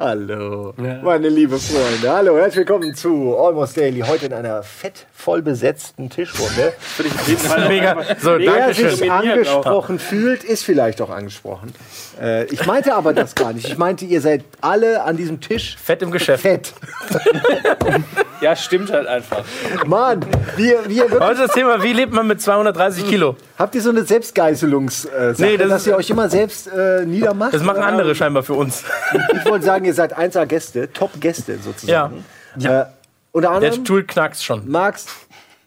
Hallo, meine liebe Freunde. Hallo, herzlich willkommen zu Almost Daily. Heute in einer fett voll besetzten Tischrunde. Mega. So, Wer sich angesprochen fühlt, ist vielleicht auch angesprochen. Äh, ich meinte aber das gar nicht. Ich meinte, ihr seid alle an diesem Tisch Fett im Geschäft. fett. Ja, stimmt halt einfach. Mann, wir, Heute das Thema, wie lebt man mit 230 Kilo? Habt ihr so eine Selbstgeißelungssache, Nee, das dass ist- ihr euch immer selbst äh, niedermacht? Das machen andere scheinbar für uns. Ich wollte sagen, ihr seid 1A Gäste, Top-Gäste sozusagen. Ja. Äh, unter Der anderem Stuhl knackst schon. Max,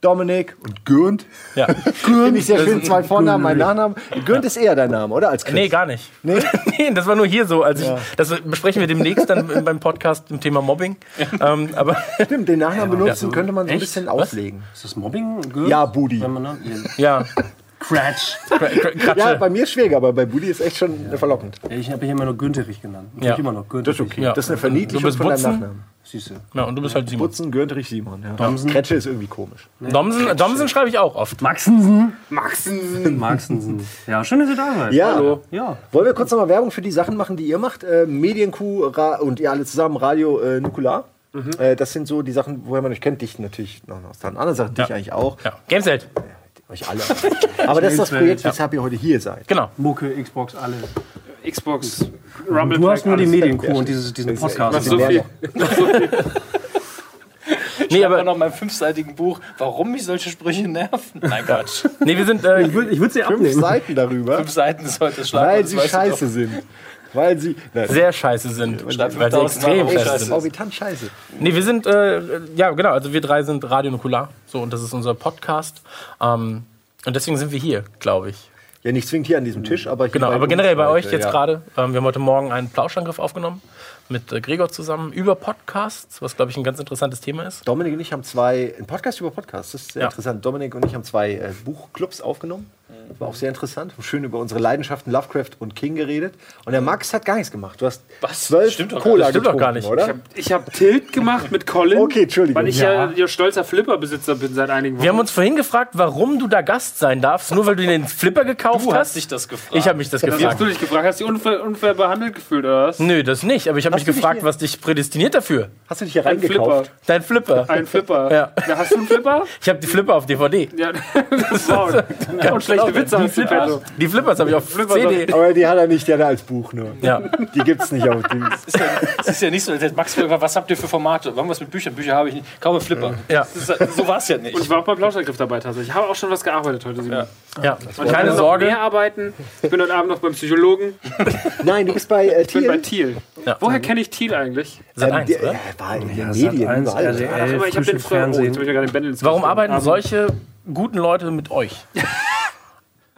Dominik und Gürnt. Ja. Finde ich sehr schön. Zwei Vornamen, mein Nachnamen. Gürnt ist eher dein Name, oder? Als Chris. Nee, gar nicht. Nee? das war nur hier so. Als ich, das besprechen wir demnächst dann beim Podcast im Thema Mobbing. Ähm, aber Stimmt, den Nachnamen benutzen könnte man so ein bisschen auslegen. Ist das Mobbing? Gehört? Ja, Budi. Ja, Cratch. Ja, bei mir ist schwieriger, aber bei Budi ist echt schon verlockend. Ja, ich habe mich immer nur Günterich genannt. Ich Ja. ja. immer noch Günterich. Das ist okay. Ja. Das ist eine Du Verniedlichung bist von deinem? Nachnamen. Siehst du. ja, und du bist halt Simon. Butzen, Gürntrich, Simon. Ja. Domsen. Kretsche ist irgendwie komisch. Domsen, Domsen schreibe ich auch oft. Maxensen. Maxensen. Maxensen. Ja, schön, dass ihr da seid. Ja. Hallo. Ja. Wollen wir kurz nochmal Werbung für die Sachen machen, die ihr macht? Äh, Medienkuh und ihr alle zusammen, Radio äh, Nukular. Äh, das sind so die Sachen, woher man euch kennt. Dich natürlich noch aus anderen Sachen, dich Ja. eigentlich auch. Ja. Gameswelt. Euch alle. Aber das ist das Projekt, weshalb ihr heute hier seid. Genau. Mucke, Xbox, alle. Xbox, Rumble Du hast nur die. Medienkuh und dieses, diesen Podcast. Was so viel. Nee, Aber noch meinem fünfseitigen Buch, warum mich solche Sprüche nerven. Nein, Quatsch. nee, wir sind. Äh, Ich würde sie Fünf abnehmen. Seiten darüber, Fünf Seiten sollte schlagen. weil sie scheiße sind. Weil sie. Nein, sehr scheiße sind. Weil sie 5000 extrem scheiße sind. Orbitant scheiße. Nee, wir sind, äh, ja genau, also wir drei sind Radio Nukular. So, und das ist unser Podcast. Ähm, und deswegen sind wir hier, glaube ich. Ja, nicht zwingend hier an diesem Tisch, aber hier Genau, bei aber uns generell bei euch jetzt ja. gerade. Ähm, wir haben heute Morgen einen Plauschangriff aufgenommen mit äh, Gregor zusammen über Podcasts, was, glaube ich, ein ganz interessantes Thema ist. Dominik und ich haben zwei, ein Podcast über Podcasts, das ist sehr Ja. interessant. Dominik und ich haben zwei äh, Buchclubs aufgenommen. War auch sehr interessant. Haben schön über unsere Leidenschaften Lovecraft und King geredet. Und der Max hat gar nichts gemacht. Du hast Was? zwölf Stimmt doch Cola gar- stimmt doch gar nicht. oder? Ich habe Tilt gemacht mit Colin. Okay, Entschuldigung. Weil ich ja, ja stolzer Flipperbesitzer bin seit einigen Wochen. Wir haben uns vorhin gefragt, warum du da Gast sein darfst, nur weil du den Flipper gekauft Du hast. hast dich das gefragt. ich habe mich das Wie hast gefragt. du dich gefragt? Hast du dich unfair, unfair behandelt gefühlt, oder was? Nö, das nicht, aber ich habe mich gefragt, hier- was dich prädestiniert dafür. Hast du dich hier Ein Flipper. reingekauft? Dein Flipper. Ein Flipper. Ja. Ja, hast du einen Flipper? Ich habe die Flipper auf DVD. Ja, das war Und schlechte Hast du, Petto. Die Flippers habe ich auf CD. Aber die hat er nicht, die hat er als Buch nur. Ja. Die gibt's nicht auf dem. Es ist, ja, es ist ja nicht so, Max was habt ihr für Formate? Irgendwas mit Büchern? Bücher habe ich nicht. Kaufe Flipper. Ja. Ist, ja- so war es ja nicht. Und ich war auch beim Plauschangriff dabei tatsächlich. Ich habe auch schon was gearbeitet heute. Simon. Ja. Und ich Keine Sorge. mehr arbeiten. Ich bin heute Abend noch beim Psychologen. Nein, du bist bei äh, Ich bin bei Thiel. Thiel. Ja. Woher kenne ich Thiel eigentlich? Sat. Ähm, 1, der- oder? war in den Ja, Medien Sat.1, überall. RTL. Ach, aber ich habe den früher. Oh, Warum arbeiten solche guten Leute mit euch?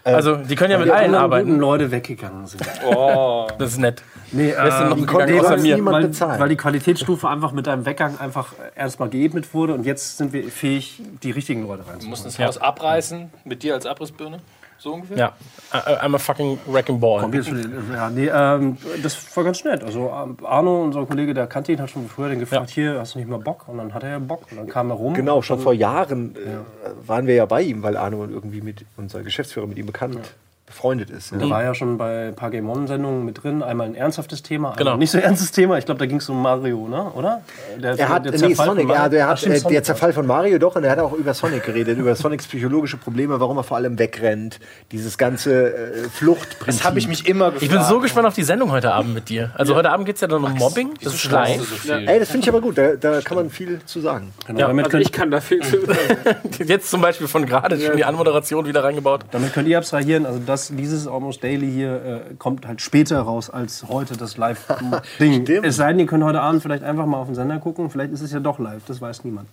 Also, die können ja mit allen Alle guten arbeiten. Leute weggegangen sind. Oh. Das ist nett. Nee, ähm, gegangen konnte außer mir? niemand weil, bezahlen. weil die Qualitätsstufe einfach mit deinem Weggang einfach erstmal geebnet wurde und jetzt sind wir fähig, die richtigen Leute Du reinzuholen. musst das Haus abreißen mit dir als Abrissbirne? So ungefähr? Ja. I- I'm a fucking wrecking ball. Jetzt schon- Ja, nee, ähm, das war ganz nett. Also ähm, Arno, unser Kollege, der kannte ihn, hat schon früher den gefragt, hier, hast du nicht mal Bock? Und dann hat er ja Bock und dann kam er rum. Genau, schon vor Jahren äh, waren wir ja bei ihm, weil Arno irgendwie mit unser Geschäftsführer mit ihm bekannt befreundet ist. Ja. Der war ja schon bei ein paar Game On-Sendungen mit drin. Einmal ein ernsthaftes Thema, einmal Genau. nicht so ernstes Thema. Ich glaube, da ging es um Mario, ne? oder? Der, Er hat, der nee, Zerfall Sonic, von Mario. ja, der Ach, hat stimmt, äh, Sonic. der Zerfall von Mario doch und er hat auch über Sonic geredet, über Sonics psychologische Probleme, warum er vor allem wegrennt, dieses ganze äh, Fluchtprinzip. Das habe ich mich immer gefragt. Ich bin so gespannt auf die Sendung heute Abend mit dir. Also heute Abend geht es ja dann um Mobbing. Das ist Scheiße, live. so. Ey, das finde ich aber gut, da, da kann man viel zu sagen. Genau, Ja, damit, Also ich kann da viel zu. Jetzt zum Beispiel von gerade schon die Anmoderation wieder reingebaut. damit könnt ihr abstrahieren. Also das, dieses Almost Daily hier äh, kommt halt später raus als heute das Live-Ding. Es sei denn, ihr könnt heute Abend vielleicht einfach mal auf den Sender gucken. Vielleicht ist es ja doch live, das weiß niemand.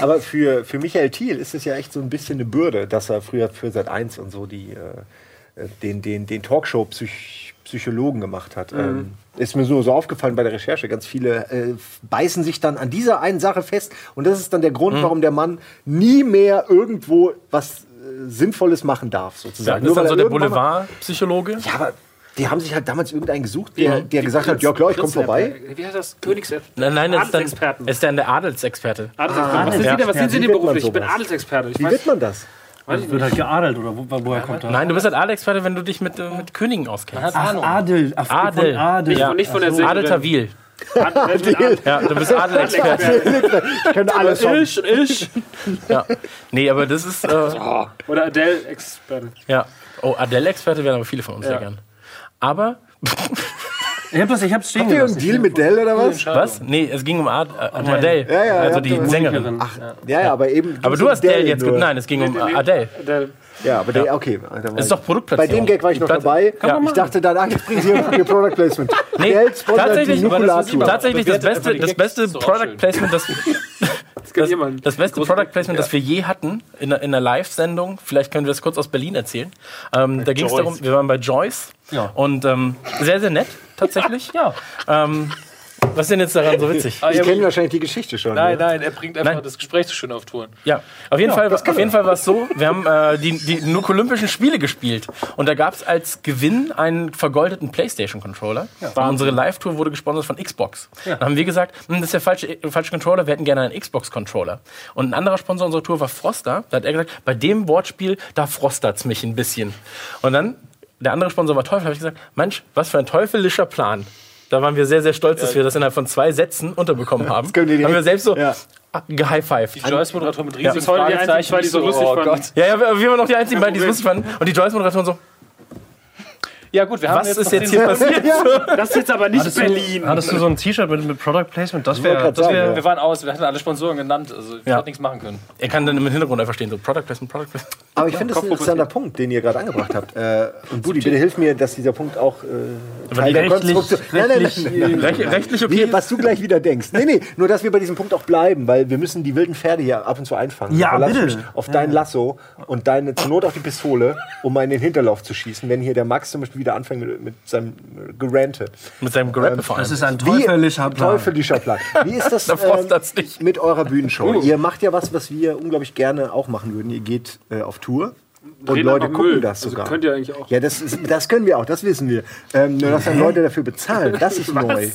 Aber für, für Michael Thiel ist es ja echt so ein bisschen eine Bürde, dass er früher für Sat 1 und so die, äh, äh, den, den, den Talkshow-Psychologen gemacht hat. Ähm, ist mir so, so aufgefallen bei der Recherche. Ganz viele äh, beißen sich dann an dieser einen Sache fest. Und das ist dann der Grund, warum der Mann nie mehr irgendwo was Sinnvolles machen darf, Ja, sozusagen. das ist dann so er der Boulevard-Psychologe. Ja, aber Die haben sich halt damals irgendeinen gesucht, der, der gesagt hat, ja klar, ich komme vorbei. Wie heißt das? Königs Nein, nein, das ist, dann, ist dann der Adelsexperte. Adelsexperten. Was sind ja. Sie denn, was sind Sie denn beruflich? Ich bin? Adelsexperte. Ich Wie wird man das? Das wird halt geadelt oder wo, woher kommt das? Nein, du bist halt Adelsexperte, wenn du dich mit, äh, mit Königen auskennst. Ach, Adel. Ach, Adel. Von Adel. Ja. nicht von der. Adel Tawil. Adel. Ja, du bist Adelsexperte. Ich kann alles schon. Ich ich. Ja. Nee, aber das ist. Äh, Oder Adele-Experte. ja. Oh, Adele-Experte wären aber viele von uns sehr gern. Aber. Ich hab das, ich hab's stehen Habt ihr einen. Deal mit Dell oder was? Was? Nee, es ging um, Ad, äh, um Adele. Ja, ja, also die Sängerin. Ach, ja, ja, aber eben. Aber du hast Dell jetzt. Nein, es ging um Adele. Adele. Ja, aber der, okay. Ist doch Produktplatzierung. Bei dem Gag war ich noch Platz- dabei. Ja. Ich dachte dann, ach, jetzt bringen sie hier Product Placement. Nee, die tatsächlich, aber das tatsächlich das beste, die das beste Product. Placement, das, das, das beste Product Placement, das wir je hatten in, der- in der Live-Sendung. Vielleicht können wir das kurz aus Berlin erzählen. Ähm, da ging es darum, wir waren bei Joyce Ja. und ähm, sehr, sehr nett tatsächlich. Ja. Ähm, was ist denn jetzt daran so witzig? Ich kenne wahrscheinlich die Geschichte schon. Nein, ne? nein, er bringt einfach Nein. das Gespräch so schön auf Touren. Ja, auf jeden Fall, auf jeden Fall war es so, wir haben äh, die, die Nuke Olympischen Spiele gespielt und da gab es als Gewinn einen vergoldeten Playstation-Controller. Weil unsere Live-Tour wurde gesponsert von Xbox. Dann haben wir gesagt, hm, das ist der falsche, äh, falsche Controller, wir hätten gerne einen Xbox-Controller. Und ein anderer Sponsor unserer Tour war Froster. Da hat er gesagt, bei dem Wortspiel, da frostert's mich ein bisschen. Und dann, der andere Sponsor war Teufel, habe ich gesagt, Mensch, was für ein teuflischer Plan. Da waren wir sehr, sehr stolz, dass wir das innerhalb von zwei Sätzen unterbekommen haben. direkt- haben wir selbst so Ja. gehighfived. Die Joyce-Moderatorin mit Ja. riesigen Das einzige, Fragezeichen. weil die so lustig oh fanden. Gott. Ja, ja, wir wir waren noch die einzigen beiden, die es lustig fanden. Und die Joyce-Moderatorin so, Ja gut, wir haben was jetzt ist jetzt hier passiert? Das ist jetzt aber nicht Hattest Berlin. Du, hattest du so ein T-Shirt mit, mit Product Placement? Das wäre. wär, ja. Wir waren aus, wir hatten alle Sponsoren genannt, also ich Ja. hätte nichts machen können. Er kann dann im Hintergrund einfach stehen, so Product Placement, Product Placement. Aber ich finde das ein interessanter Punkt, den ihr gerade angebracht habt. Äh, und Budi, bitte hilf mir, dass dieser Punkt auch äh, Teil der rechtlich- Konstruktion... Nein, nein, nein, nein, nein. Recht, rechtlich okay. Was du gleich wieder denkst. Nee, nee, nur dass wir bei diesem Punkt auch bleiben, weil wir müssen die wilden Pferde hier ab und zu einfangen. Ja, bitte. mich auf dein Lasso und deine zur Not auf die Pistole, um mal in den Hinterlauf zu schießen, wenn hier der Max zum Beispiel wieder anfängt mit, mit seinem Gerante. Mit seinem Gerappe vor allem. das ist ein Wie- teuflischer Plan. Teuflischer Plan. Wie ist das Da frostert's nicht. mit eurer Bühnenshow? Ihr macht ja was, was wir unglaublich gerne auch machen würden. Ihr geht äh, auf Tour. Und Reden Leute gucken Müll. das Also sogar. könnt ihr eigentlich auch. Ja, das, ist, das können wir auch, das wissen wir. Ähm, nur, dass dann Leute dafür bezahlen, das ist neu.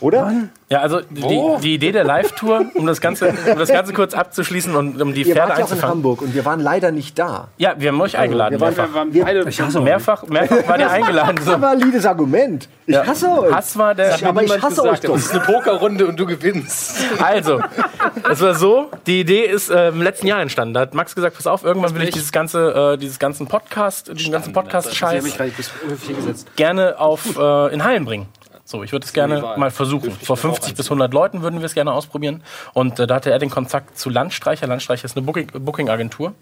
Oder? Ja, also die, die Idee der Live-Tour, um das, Ganze, um das Ganze kurz abzuschließen und um die Ihr Pferde wart ja auch in einzufangen. Hamburg und wir waren leider nicht da. Ja, wir haben euch eingeladen. wir waren- mehrfach. Wir waren Wir- beide. Ich hasse mehrfach, mehrfach war der eingeladen. So. Das war ein valides Argument. Ich Ja. hasse euch. Hass war der. aber ich hasse euch doch. Das ist eine Pokerrunde und du gewinnst. Also, es war so, die Idee ist äh, im letzten Jahr entstanden. Da hat Max gesagt, pass auf, irgendwann will ich dieses ganze, äh, dieses ganzen Podcast, diesen ganzen Podcast-Scheiß gerne auf, äh, in Hallen bringen. So, ich würde es gerne Wahl. mal versuchen. Vor 50 bis 100 Leuten würden wir es gerne ausprobieren. Und äh, da hatte er den Kontakt zu Landstreicher. Landstreicher ist eine Booking- Booking-Agentur.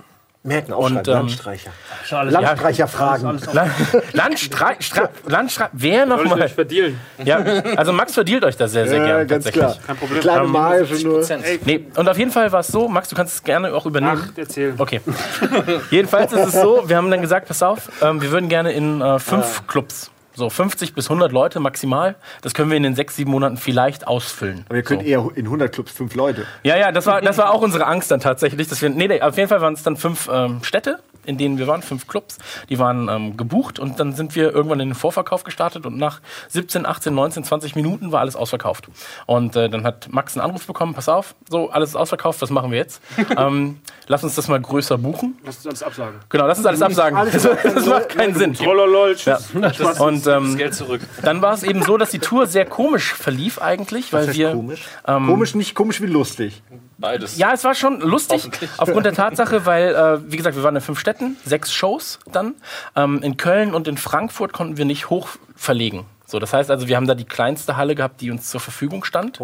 Merken, aufschreiben, Und, ähm, Landstreicher. Alles- Landstreicher fragen. La Landstrei Stra Landstra wer Soll ich nochmal? euch verdealen? Ja, also Max verdielt euch das sehr, sehr Ja, gern. ganz tatsächlich. klar. Kein Problem. Kleine Marge nur. Nee, und auf jeden Fall war es so, Max, du kannst es gerne auch übernehmen. Ach, erzähl. Okay. Jedenfalls ist es so, wir haben dann gesagt, pass auf, ähm, wir würden gerne in äh, fünf Clubs, so 50 bis 100 Leute maximal, das können wir in den sechs, sieben Monaten vielleicht ausfüllen. Aber ihr könnt so. eher in 100 Clubs fünf Leute. Ja, ja, das war, das war auch unsere Angst dann tatsächlich. Dass wir, nee, nee, auf jeden Fall waren es dann fünf ähm, Städte, in denen wir waren, fünf Clubs. Die waren ähm, gebucht und dann sind wir irgendwann in den Vorverkauf gestartet und nach 17, 18, 19, 20 Minuten war alles ausverkauft. Und äh, dann hat Max einen Anruf bekommen, pass auf, so, alles ist ausverkauft, was machen wir jetzt? ähm, lass uns das mal größer buchen. Lass uns alles absagen. Genau, lass uns alles absagen. alles Das, das macht keinen Sinn. Trollolol, Ja. tschüss. Und Das ähm, Geld zurück. dann war es eben so, dass die Tour sehr komisch verlief eigentlich, weil Das heißt wir komisch. ähm, komisch, nicht komisch wie lustig. Beides. Ja, es war schon lustig, aufgrund der Tatsache, weil, äh, wie gesagt, wir waren in fünf Städten, sechs Shows dann. Ähm, in Köln und in Frankfurt konnten wir nicht hoch verlegen. So, das heißt also, wir haben da die kleinste Halle gehabt, die uns zur Verfügung stand,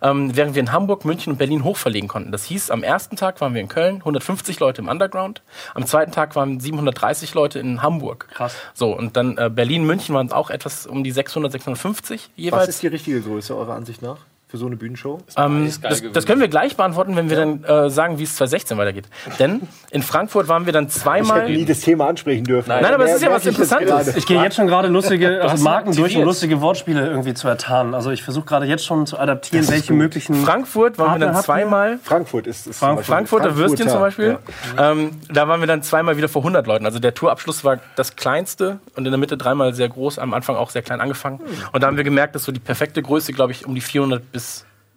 ähm, während wir in Hamburg, München und Berlin hochverlegen konnten. Das hieß, am ersten Tag waren wir in Köln, 150 Leute im Underground, am zweiten Tag waren 730 Leute in Hamburg. Krass. So, und dann äh, Berlin, München waren es auch etwas um die 600, 650 Was jeweils. ist die richtige Größe eurer Ansicht nach? Für so eine Bühnenshow? Ähm, das, das können wir gleich beantworten, wenn wir dann äh, sagen, wie es 2016 weitergeht. Denn in Frankfurt waren wir dann Ich zweimal. hätte nie das Thema ansprechen dürfen. Nein, aber es ist ja was Interessantes. Ich gehe jetzt schon gerade lustige also Marken durch und aktiviert. lustige Wortspiele irgendwie zu ertarnen. Also ich versuche gerade jetzt schon zu adaptieren, welche möglichen. Frankfurt waren wir dann zweimal. Frankfurt ist, ist Frankfurt. Frankfurter Würstchen zum Beispiel. Ja. Ähm, da waren wir dann zweimal wieder vor 100 Leuten. Also der Tourabschluss war das kleinste und in der Mitte dreimal sehr groß, am Anfang auch sehr klein angefangen. Und da haben wir gemerkt, dass so die perfekte Größe, glaube ich, um die 400 bis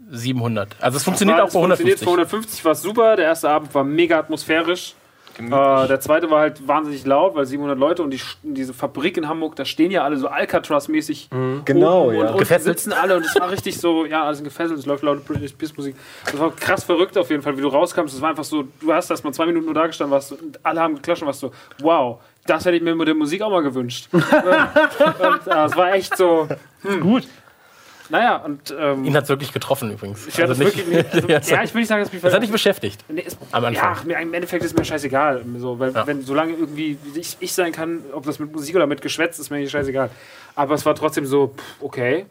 700. Also es funktioniert auch bei Funktioniert 150. für 150 war es super. Der erste Abend war mega atmosphärisch. Äh, der zweite war halt wahnsinnig laut, weil 700 Leute und die, diese Fabrik in Hamburg, da stehen ja alle so Alcatraz-mäßig. Genau, oben ja. Und, und Gefesselt. sitzen alle und es war richtig so, ja, alles gefesselt, es läuft laute British Peace Musik. Das war krass verrückt auf jeden Fall, wie du raukamst. Es war einfach so, du hast erst mal zwei Minuten nur da gestanden, warst und alle haben geklatscht und warst so, wow, das hätte ich mir mit der Musik auch mal gewünscht. und äh, es war echt so, hm. gut. Naja, und ähm, Ihn hat es wirklich getroffen übrigens. ich Also das nicht- wirklich. Also, Ja, ich will nicht sagen, dass mich das hat dich beschäftigt. Nee, es, am Anfang. Ja, im Endeffekt ist mir scheißegal. So, weil, Ja. wenn, solange irgendwie ich, ich sein kann, ob das mit Musik oder mit Geschwätz, ist mir nicht scheißegal. Aber es war trotzdem so, pff, okay.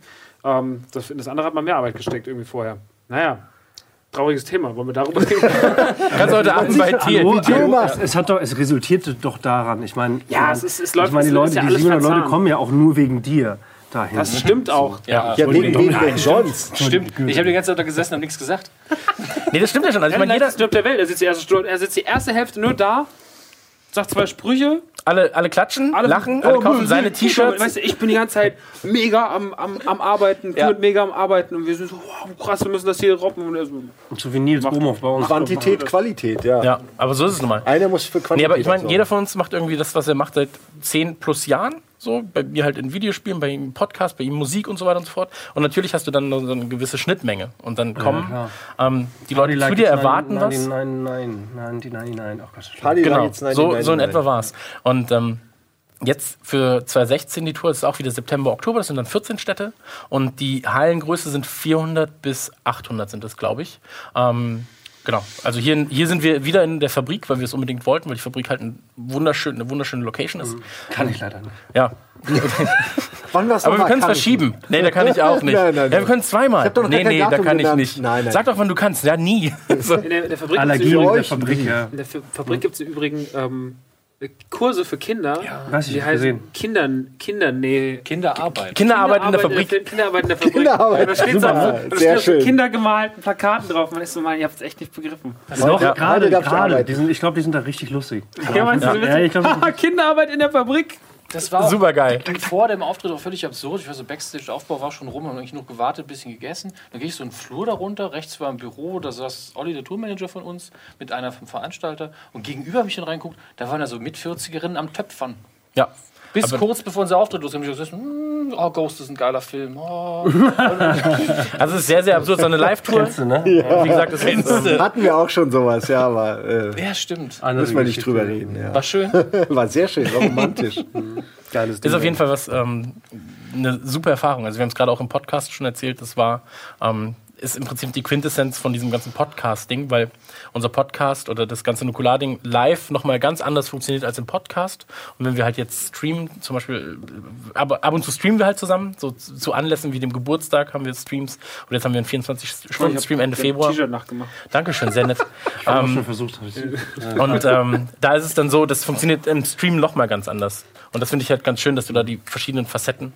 Ähm, das, das andere hat mal mehr Arbeit gesteckt irgendwie vorher. Naja, trauriges Thema. Wollen wir darüber reden? Kannst du heute Abend bei. Hallo, du machst. es, hat doch, es resultierte doch daran. Ich meine, Ja, ich es ist- es ich läuft- meine, die Leute, ist ja die alles 700 Leute kommen ja auch nur wegen dir dahin. Das stimmt auch. Ja, Ja, wegen wem denn sonst? stimmt. Ich habe die ganze Zeit da gesessen und nichts gesagt. Nee, das stimmt ja schon. Also ich meine, jeder, stirbt der Welt. Er sitzt, die erste er sitzt die erste Hälfte nur da, sagt zwei Sprüche, alle, alle klatschen, alle lachen, alle oh, kaufen seine. T-Shirts. Weißt du, ich bin die ganze Zeit mega am, am, am Arbeiten, Ja. mega am Arbeiten und wir sind so, wow, krass, wir müssen das hier roppen. Und so, so wie Nils Bohmhoff bei uns. Quantität, Qualität, ja. Ja, aber so ist es nun mal. Einer muss für Quantität Nee, aber ich meine, jeder von uns macht irgendwie das, was er macht seit 10 plus Jahren. So, bei mir halt in Videospielen, bei ihm Podcast, bei ihm Musik und so weiter und so fort. Und natürlich hast du dann so eine gewisse Schnittmenge. Und dann kommen klar. ähm, die Leute zu dir, erwarten was. Nein, nein, nein, nein, nein, nein. Ach Gott. Party Genau, nein, so, nein, so in nein, etwa nein. war es. Und ähm, jetzt für 2016 die Tour, das ist auch wieder September, Oktober, das sind dann 14 Städte. Und die Hallengröße sind 400 bis 800 sind das, glaube ich. Ähm, genau, also hier, hier sind wir wieder in der Fabrik, weil wir es unbedingt wollten, weil die Fabrik halt ein wunderschön, eine wunderschöne Location ist. Kann ich leider nicht. Ja, Wann war's aber wir können es Kann ich verschieben. Nee, da kann ich auch nicht. Nein, nein, ja, wir können es zweimal. hab doch noch Nee, nee, da Datum kann ich genannt. nicht. Nein, nein. Sag doch, wann du kannst. Ja, nie. So. in, der, in der Fabrik Allergie in der Fabrik, ja. In der Fa- Fabrik gibt es im Übrigen ähm, Kurse für Kinder. Weiß ich, die heißen gesehen. Kindern, Kindernähe. Kinderarbeit. Kinderarbeit in der Fabrik. Kinderarbeit in der Fabrik. Kinderarbeit. Da steht so, Super, da sehr steht auf so schön. kindergemalten Plakaten drauf. Man ist so, man, ihr habt es echt nicht begriffen. Doch, Ja, gerade, gerade. arbeiten. Die sind, ich glaube, die sind da richtig lustig. Ja, meinst du, so Ja, ich glaube, Ah, Kinderarbeit in der Fabrik. Das war Super geil. vor dem Auftritt auch völlig absurd. Ich war so Backstage-Aufbau war schon rum, haben eigentlich nur gewartet, ein bisschen gegessen. Dann gehe ich so einen Flur darunter, rechts war ein Büro, da saß Olli, der Tourmanager von uns, mit einer vom Veranstalter. Und gegenüber habe ich dann reinguckt, da waren da so mit 40erinnen am Töpfern. Ja. Bis Aber- kurz bevor unser Auftritt losging, habe ich gesagt, hm, oh, Ghost ist ein geiler Film. Oh. Also es ist sehr, sehr absurd. So eine Live-Tour. ne? Wie gesagt, das ist Hatten wir auch schon sowas, ja, aber äh, Ja, stimmt. müssen wir nicht drüber reden. Ja. War schön. War sehr schön, war romantisch. Geiles Ding. Ist auf jeden Fall was ähm, eine super Erfahrung. Also wir haben es gerade auch im Podcast schon erzählt. Das war ähm, ist im Prinzip die Quintessenz von diesem ganzen Podcast-Ding, weil unser Podcast oder das ganze Nukular-Ding live nochmal ganz anders funktioniert als im Podcast. Und wenn wir halt jetzt streamen, zum Beispiel, äh, aber ab und zu streamen wir halt zusammen, so zu zu Anlässen wie dem Geburtstag haben wir Streams. Und jetzt haben wir einen 24-Stunden-Stream Ende Februar. T-Shirt nachgemacht. Dankeschön, sehr nett. Hab ähm, schon versucht. Hab ich. und ähm, da ist es dann so, das funktioniert im Stream noch mal ganz anders. Und das finde ich halt ganz schön, dass du da die verschiedenen Facetten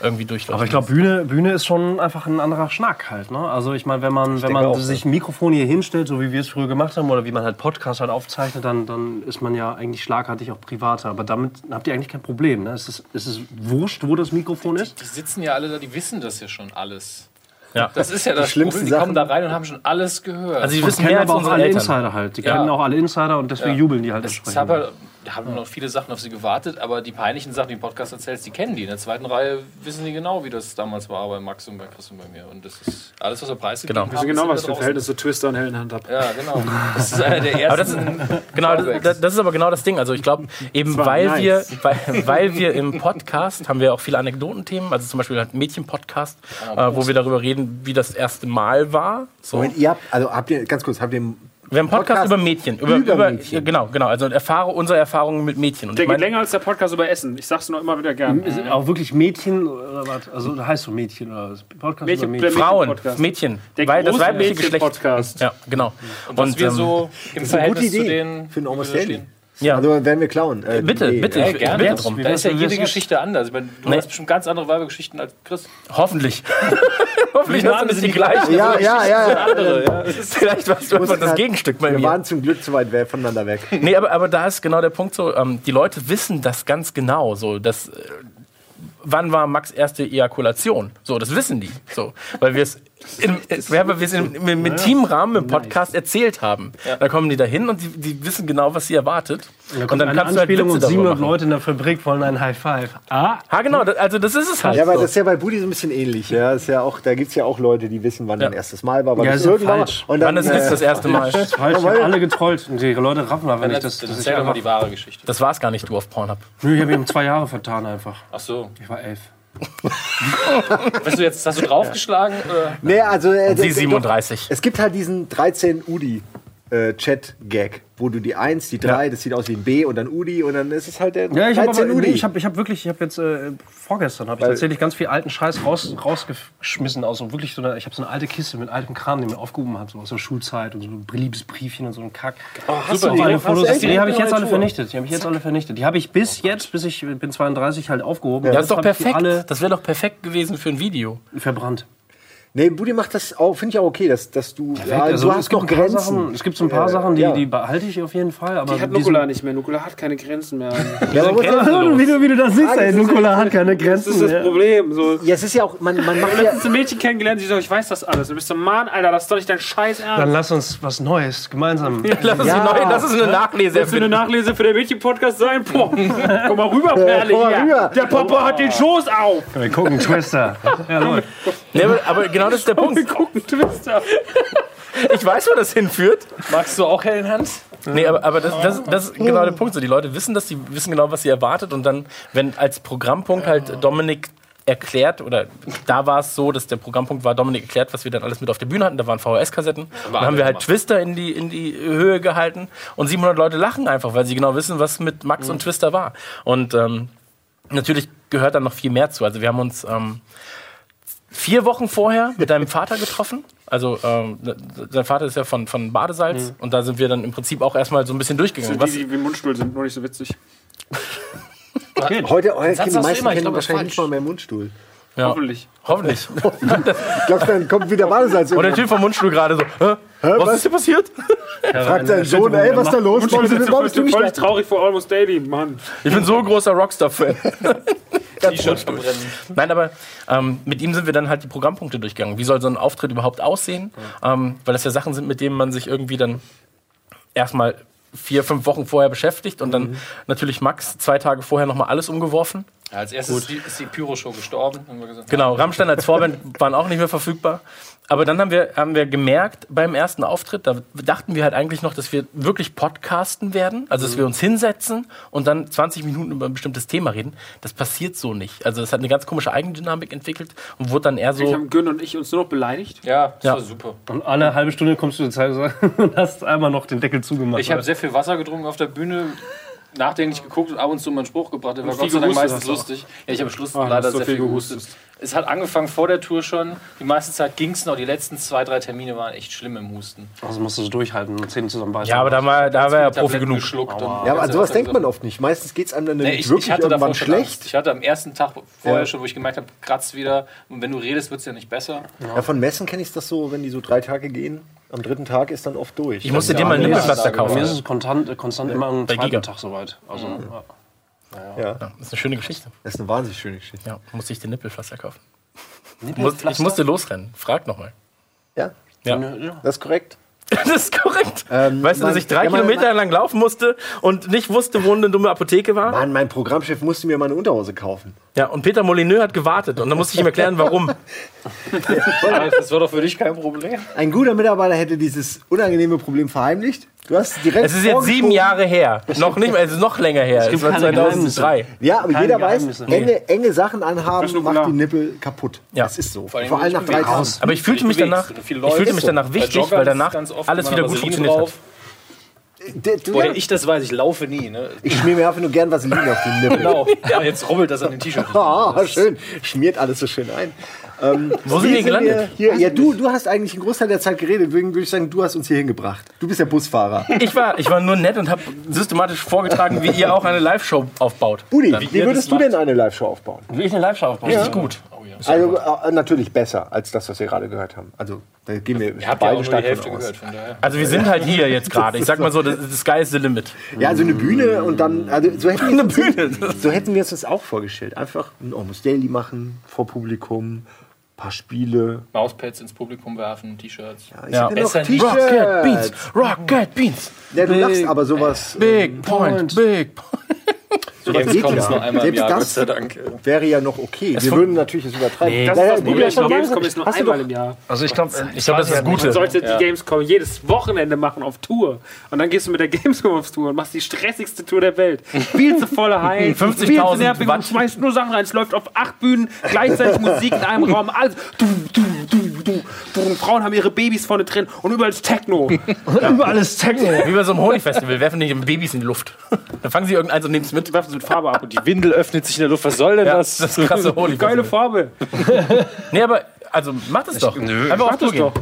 irgendwie durchläufst. Aber ich glaube, Bühne, Bühne ist schon einfach ein anderer Schnack halt. Ne? Also ich meine, wenn man, wenn man auch, sich ein Mikrofon hier hinstellt, so wie wir es früher gemacht haben, oder wie man halt Podcast halt aufzeichnet, dann, dann ist man ja eigentlich schlagartig auch privater. Aber damit habt ihr eigentlich kein Problem. Ne? Es, ist, es ist wurscht, wo das Mikrofon ist. Die sitzen ja alle da, die wissen das ja schon alles. Ja. Das ist ja das schlimmsten Problem. Die kommen da rein und haben schon alles gehört. Also die wissen kennen mehr als aber auch unsere alle Eltern. Insider halt. Die Ja. kennen auch alle Insider und deswegen Ja. jubeln die halt entsprechend. halt, da haben noch viele Sachen auf sie gewartet, aber die peinlichen Sachen, die du im Podcast erzählst, die kennen die. In der zweiten Reihe wissen die genau, wie das damals war bei Max und bei Chris und bei mir. Und das ist alles, was wir preisgegeben Genau. haben. Ich weiß genau, ist was für ein draußen. Verhältnis zu Twister und Helen Hand habe. Ja, genau. Das ist einer der Aber das ersten. ist, genau, das, das ist aber genau das Ding. Also ich glaube, eben weil, nice. wir, weil, weil wir im Podcast haben wir auch viele Anekdotenthemen, also zum Beispiel halt Mädchen-Podcast, äh, wo wir darüber reden, wie das erste Mal war. So. Moment, ihr habt, also habt ihr, ganz kurz, habt ihr Wir haben einen Podcast, Podcast über Mädchen. Über, über über, Mädchen. Genau, genau. Also Erfahrung, unsere Erfahrungen mit Mädchen. Und Der ich geht länger als der Podcast über Essen. Ich sag's nur immer wieder gern. Ist es auch wirklich Mädchen oder was? Also da heißt so Mädchen oder was? Podcast Mädchen- über Mädchen. Frauen, Podcast. Mädchen. Der weil das weibliche Geschlecht. Mädchen-Podcast. Ja, genau. Und was wir ähm, so im Verhältnis gute zu Idee den für ein Almost wir. Ja. Also werden wir klauen. Äh, bitte, nee, bitte, äh, ich bitte Jetzt, drum. Da ist ja jede Geschichte anders. Ich meine, du Nee. hast bestimmt ganz andere Weibergeschichten als Chris. Hoffentlich. Hoffentlich hast du nicht die gleiche. Ja, ja, ja. ja. Vielleicht warst du einfach das halt- Gegenstück bei Wir mir. waren zum Glück zu weit voneinander weg. Nee, aber, aber da ist genau der Punkt so, ähm, die Leute wissen das ganz genau. So, dass, äh, wann war Max erste Ejakulation? So, das wissen die. So, weil wir es in, äh, weil wir es im, im, im intimen Rahmen im Podcast erzählt haben. Da kommen die da hin und die, die wissen genau, was sie erwartet. Und dann kannst du halt Witze und darüber 700 machen. Leute in der Fabrik wollen einen High Five. Ah, Ha, genau, das, also das ist es halt. Ja, aber so. das ist ja bei Budi so ein bisschen ähnlich. Ja, ist ja auch, da gibt es ja auch Leute, die wissen, wann Ja. dein erstes Mal war. wann Ja, das ist ja irgendwann falsch. Und dann, Wann ist äh, das erste Mal? falsch, ich habe alle getrollt. Und die Leute raffen aber nicht, das, das erzähl doch mal einfach... die wahre Geschichte. Das war es gar nicht, du auf Pornhub. Nö, ich habe um zwei Jahre vertan einfach. Ach so. Ich war elf. Weißt du jetzt, hast du draufgeschlagen? Oder? Nee, also, äh, Sie doch, 37. Es gibt halt diesen 13 Udi. Äh, Chat-Gag, wo du die 1, die 3, das sieht aus wie ein B und dann Udi und dann ist es halt der Ja, ich habe 13 aber, Udi. nee, ich hab, ich hab wirklich, ich habe jetzt äh, vorgestern habe ich tatsächlich ganz viel alten Scheiß raus, rausgeschmissen aus so wirklich so eine, ich habe so eine alte Kiste mit altem Kram, den mir aufgehoben hat, so aus der Schulzeit und so ein Liebesbriefchen und so ein Kack. Super, So die alle hast du Fotos, die habe ich jetzt alle vernichtet. Die habe ich jetzt alle vernichtet. Die habe ich bis jetzt, bis ich bin 32 halt aufgehoben. Das ist doch perfekt. Alle Das wäre doch perfekt gewesen für ein Video. verbrannt. Nee, Budi macht das auch, finde ich auch okay, dass, dass du, ja, Also, du es hast gibt noch Grenzen. Sachen, es gibt so ein paar Äh, Sachen, die, ja. die behalte ich auf jeden Fall. Aber Die hat Nukula nicht mehr. Nukula hat keine Grenzen mehr. Ja, aber wie, du, wie du das siehst, ey, Nukula hat keine Das Grenzen. ist das mehr. Problem. So, ja, es ist ja auch, man, man macht ja, letztens ein Mädchen kennengelernt, die sagt, ich weiß das alles. Du bist so, Mann, Alter, das ist doch nicht dein Scheiß Dann Ernst. lass uns was Neues gemeinsam. Lass uns Ja. das eine Nachlese. Du eine Nachlese für den Mädchen-Podcast sein? Boah, komm mal rüber, Perle. komm mal hier. rüber. Der Papa hat den Schoß auf. Wir gucken Twister. Ja, aber genau das ist der Punkt. Wir gucken Twister. Ich weiß, wo das hinführt. Magst du auch Helen Hans? Nee, aber, aber das, das, das ist genau der Punkt. So, die Leute wissen das, die wissen genau, was sie erwartet. Und dann, wenn als Programmpunkt halt Dominik erklärt, oder da war es so, dass der Programmpunkt war, Dominik erklärt, was wir dann alles mit auf der Bühne hatten. Da waren VHS-Kassetten. Dann haben wir halt Twister in die, in die Höhe gehalten. Und 700 Leute lachen einfach, weil sie genau wissen, was mit Max und Twister war. Und ähm, natürlich gehört dann noch viel mehr zu. Also wir haben uns ähm, vier Wochen vorher mit deinem Vater getroffen. Also ähm, sein Vater ist ja von, von Badesalz und da sind wir dann im Prinzip auch erstmal so ein bisschen durchgegangen. Die, Was, die wie im Mundstuhl sind, nur nicht so witzig. heute, heute Satz kennen die meisten kennen wahrscheinlich nicht mal mehr Mundstuhl. Ja, Hoffentlich. hoffentlich. Glaubst du, dann kommt wieder Badesalz Und der? Typ vom Mundstuhl gerade so, Hä? was, was? ist hier passiert? Fragt sein Sohn, ey, was ist da los? Ich bin nicht völlig da? traurig vor Almost Daily, Mann. Ich bin so ein großer Rockstar-Fan. T-Shirt verbrennen. Nein, aber ähm, mit ihm sind wir dann halt die Programmpunkte durchgegangen. Wie soll so ein Auftritt überhaupt aussehen? Ähm, weil das ja Sachen sind, mit denen man sich irgendwie dann erstmal vier, fünf Wochen vorher beschäftigt und dann natürlich Max zwei Tage vorher nochmal alles umgeworfen. Ja, als erstes ist die, ist die Pyro-Show gestorben, haben wir gesagt. Genau, Rammstein als Vorband waren auch nicht mehr verfügbar. Aber dann haben wir, haben wir gemerkt, beim ersten Auftritt, da dachten wir halt eigentlich noch, dass wir wirklich podcasten werden. Also, dass wir uns hinsetzen und dann 20 Minuten über ein bestimmtes Thema reden. Das passiert so nicht. Also, das hat eine ganz komische Eigendynamik entwickelt und wurde dann eher Ich so. haben Gün und ich uns nur noch beleidigt. Ja, das Ja. war super. Und alle halbe Stunde kommst du zur Zeit und hast einmal noch den Deckel zugemacht. Ich habe sehr viel Wasser getrunken auf der Bühne, nachdenklich geguckt und ab und zu mal einen Spruch gebracht. Der war viel Gott sei Dank gehustet meistens lustig. Ja, ich habe am Schluss Ah, leider so sehr viel viel gehustet. Es hat angefangen vor der Tour schon. Die meiste Zeit ging es noch. Die letzten zwei, drei Termine waren echt schlimm im Husten. also musst du so durchhalten und Zähne zusammenbeißen. Ja, aber da war, da war er Profi genug. Geschluckt und Ja, aber an sowas denkt man oft nicht. Meistens geht es einem dann Nee, nämlich ich, wirklich ich hatte irgendwann davor schon Angst. schlecht. Ich hatte am ersten Tag vorher Ja. schon, wo ich gemerkt habe, kratzt wieder. Und wenn du redest, wird es ja nicht besser. Ja, von Messen kenne ich das so, wenn die so drei Tage gehen. Am dritten Tag ist dann oft durch. Ich musste dir mal ein Ja, Nippelpflaster ja, Bei kaufen. mir ist es konstant, konstant immer am Bei zweiten. Tag soweit. Also, ja. ja, Das ist eine schöne Geschichte. das ist eine wahnsinnig schöne Geschichte. Ja, musste ich den Nippelpflaster kaufen. Muss, ich musste losrennen. Frag nochmal. Ja, Ja. das ist korrekt. Das ist korrekt. Ähm, weißt du, dass ich drei ja, Kilometer lang laufen musste und nicht wusste, wo eine dumme Apotheke war? Mann, mein Programmchef musste mir mal eine Unterhose kaufen. Ja, und Peter Molyneux hat gewartet und dann musste ich ihm erklären, warum. Das war doch für dich kein Problem. Ein guter Mitarbeiter hätte dieses unangenehme Problem verheimlicht. Du hast direkt Es ist jetzt sieben. Jahre her. Noch nicht mehr, es ist noch länger her. Es, gibt war keine 2003. Ja, aber Keine jeder weiß, enge, enge Sachen anhaben macht die Nippel kaputt. Ja. Das ist so. Vor allem, allem, wenn nach drei Tagen. Aber ich fühlte mich danach, ich fühlte mich danach wichtig, weil danach ganz oft alles wieder gut funktioniert hat. Der- du- Oder ich das weiß, ich laufe nie. Ne? Ich schmier mir einfach nur gern Vaseline auf die Nippel. Genau. Ja, jetzt rubbelt das an den T-Shirt. Ah, schön. Schmiert alles so schön ein. Ähm, Wo sind wie wir gelandet? Hier, ja, du, du hast eigentlich einen Großteil der Zeit geredet, deswegen würde ich sagen, du hast uns hier hingebracht. Du bist der Busfahrer. Ich war, ich war nur nett und habe systematisch vorgetragen, wie ihr auch eine Live-Show aufbaut. Budi, Dann- wie würdest du denn eine Live-Show aufbauen? Will ich eine Live-Show aufbauen? Richtig gut. Also äh, natürlich besser als das, was wir gerade gehört haben. Also da gehen wir Ihr habt ja beide die stark Hälfte aus. gehört, von daher. Also wir sind halt hier jetzt gerade. Ich sag mal so, the the sky is the limit. Ja, also eine Bühne und dann, also so hätten wir eine Bühne. So hätten wir uns das auch vorgestellt. Einfach ein Almost Daily machen vor Publikum, paar Spiele. Mauspads ins Publikum werfen, T-Shirts. Ich Ja. hätte noch. Rocket Beans, T-Shirts. Rocket Beans. Ja, du lachst aber sowas. Big point, big point. Sowas geht Gamescom ist ja. noch einmal im Selbst Jahr, Gott das sei Dank. wäre ja noch okay. Wir würden natürlich es übertreiben. Das Naja, ist das Problem. Gamescom ist nur einmal im Jahr. Also ich glaube, Ich glaube, das ist das Man Gute. sollte die Gamescom jedes Wochenende machen auf Tour. Und dann gehst du mit der Gamescom auf Tour und machst die stressigste Tour der Welt. Viel zu volle Hallen, 50.000 viel zu nervig und schmeißt nur Sachen rein. Es läuft auf acht Bühnen, gleichzeitig Musik in einem Raum. Alles. Du, du, du, du, du. Und Frauen haben ihre Babys vorne drin und überall ist Techno. überall ist Techno. Wie bei so einem Honigfestival werfen die Babys in die Luft. Dann fangen sie irgendeins und nehmen es mit. Werfen sie mit Farbe ab. Und die Windel öffnet sich in der Luft. Was soll denn Ja, das? das ist krasse geile Honigfestival. Farbe. Nee, aber also macht es doch. Einfach auf Mach Tour das gehen. doch.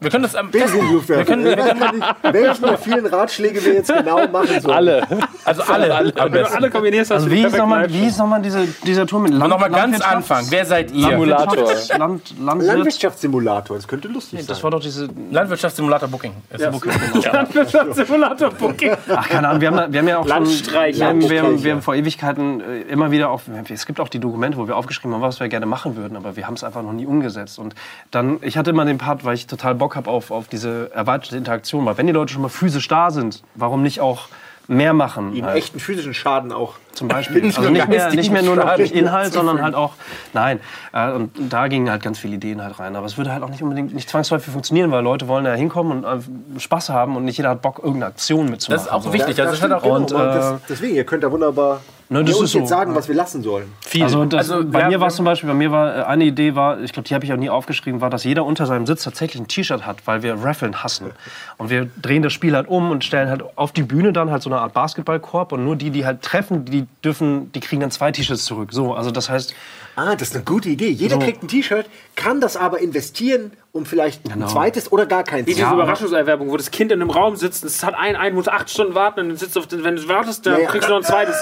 Wir können das am Luft Wir können, wir können, welchen der vielen Ratschläge wir jetzt genau machen sollen. Alle. also alle, am Wenn du besten. alle kombinierst, hast Also wie perfekte nochmal wie hieß noch mal diese, dieser Tour mit Land, nochmal ganz Anfang. Wer seid ihr? Simulator. Land, Landwirt, Landwirtschaftssimulator, das könnte lustig sein. das war doch diese. Landwirtschaftssimulator Booking. Ist Booking. Landwirtschaftssimulator Booking. Ach, keine Ahnung, wir haben, da- wir haben ja auch schon. Landstreich. Wir haben, wir, haben, wir ja. haben vor Ewigkeiten äh, immer wieder auch. Es gibt auch die Dokumente, wo wir aufgeschrieben haben, was wir gerne machen würden, aber wir haben es einfach noch nie umgesetzt. Und dann, ich hatte immer den Part, weil ich total Bock habe auf, auf diese erweiterte Interaktion. Weil wenn die Leute schon mal physisch da sind, warum nicht auch mehr machen? Ihnen halt? echten physischen Schaden auch. Zum Beispiel. Also nicht mehr, nicht mehr nur noch Inhalt, sondern halt auch. Nein. Äh, Und da gingen halt ganz viele Ideen halt rein. Aber es würde halt auch nicht unbedingt nicht zwangsläufig funktionieren, weil Leute wollen da hinkommen und äh, Spaß haben und nicht jeder hat Bock, irgendeine Aktion mitzumachen. Das ist auch So. wichtig. Das ist halt auch Genau, Und, und, äh, das, deswegen, ihr könnt da wunderbar Ne, das uns ist so. jetzt sagen, was wir lassen sollen. viel. Also, das, Also, bei wir mir war es zum Beispiel, bei mir war äh, eine Idee war, ich glaube, die habe ich auch nie aufgeschrieben, war, dass jeder unter seinem Sitz tatsächlich ein T-Shirt hat, weil wir Raffeln hassen. Und wir drehen das Spiel halt um und stellen halt auf die Bühne dann halt so eine Art Basketballkorb und nur die, die halt treffen, die dürfen, die kriegen dann zwei T-Shirts zurück. So, also das heißt, Ah, das ist eine gute Idee. Jeder kriegt ein T-Shirt, kann das aber investieren, um vielleicht ein zweites oder gar keins Wie diese. Überraschungserwerbung, wo das Kind in einem Raum sitzt, es hat ein, ein muss acht Stunden warten und dann sitzt auf den, wenn du wartest, dann Ja, ja. kriegst du noch ein zweites.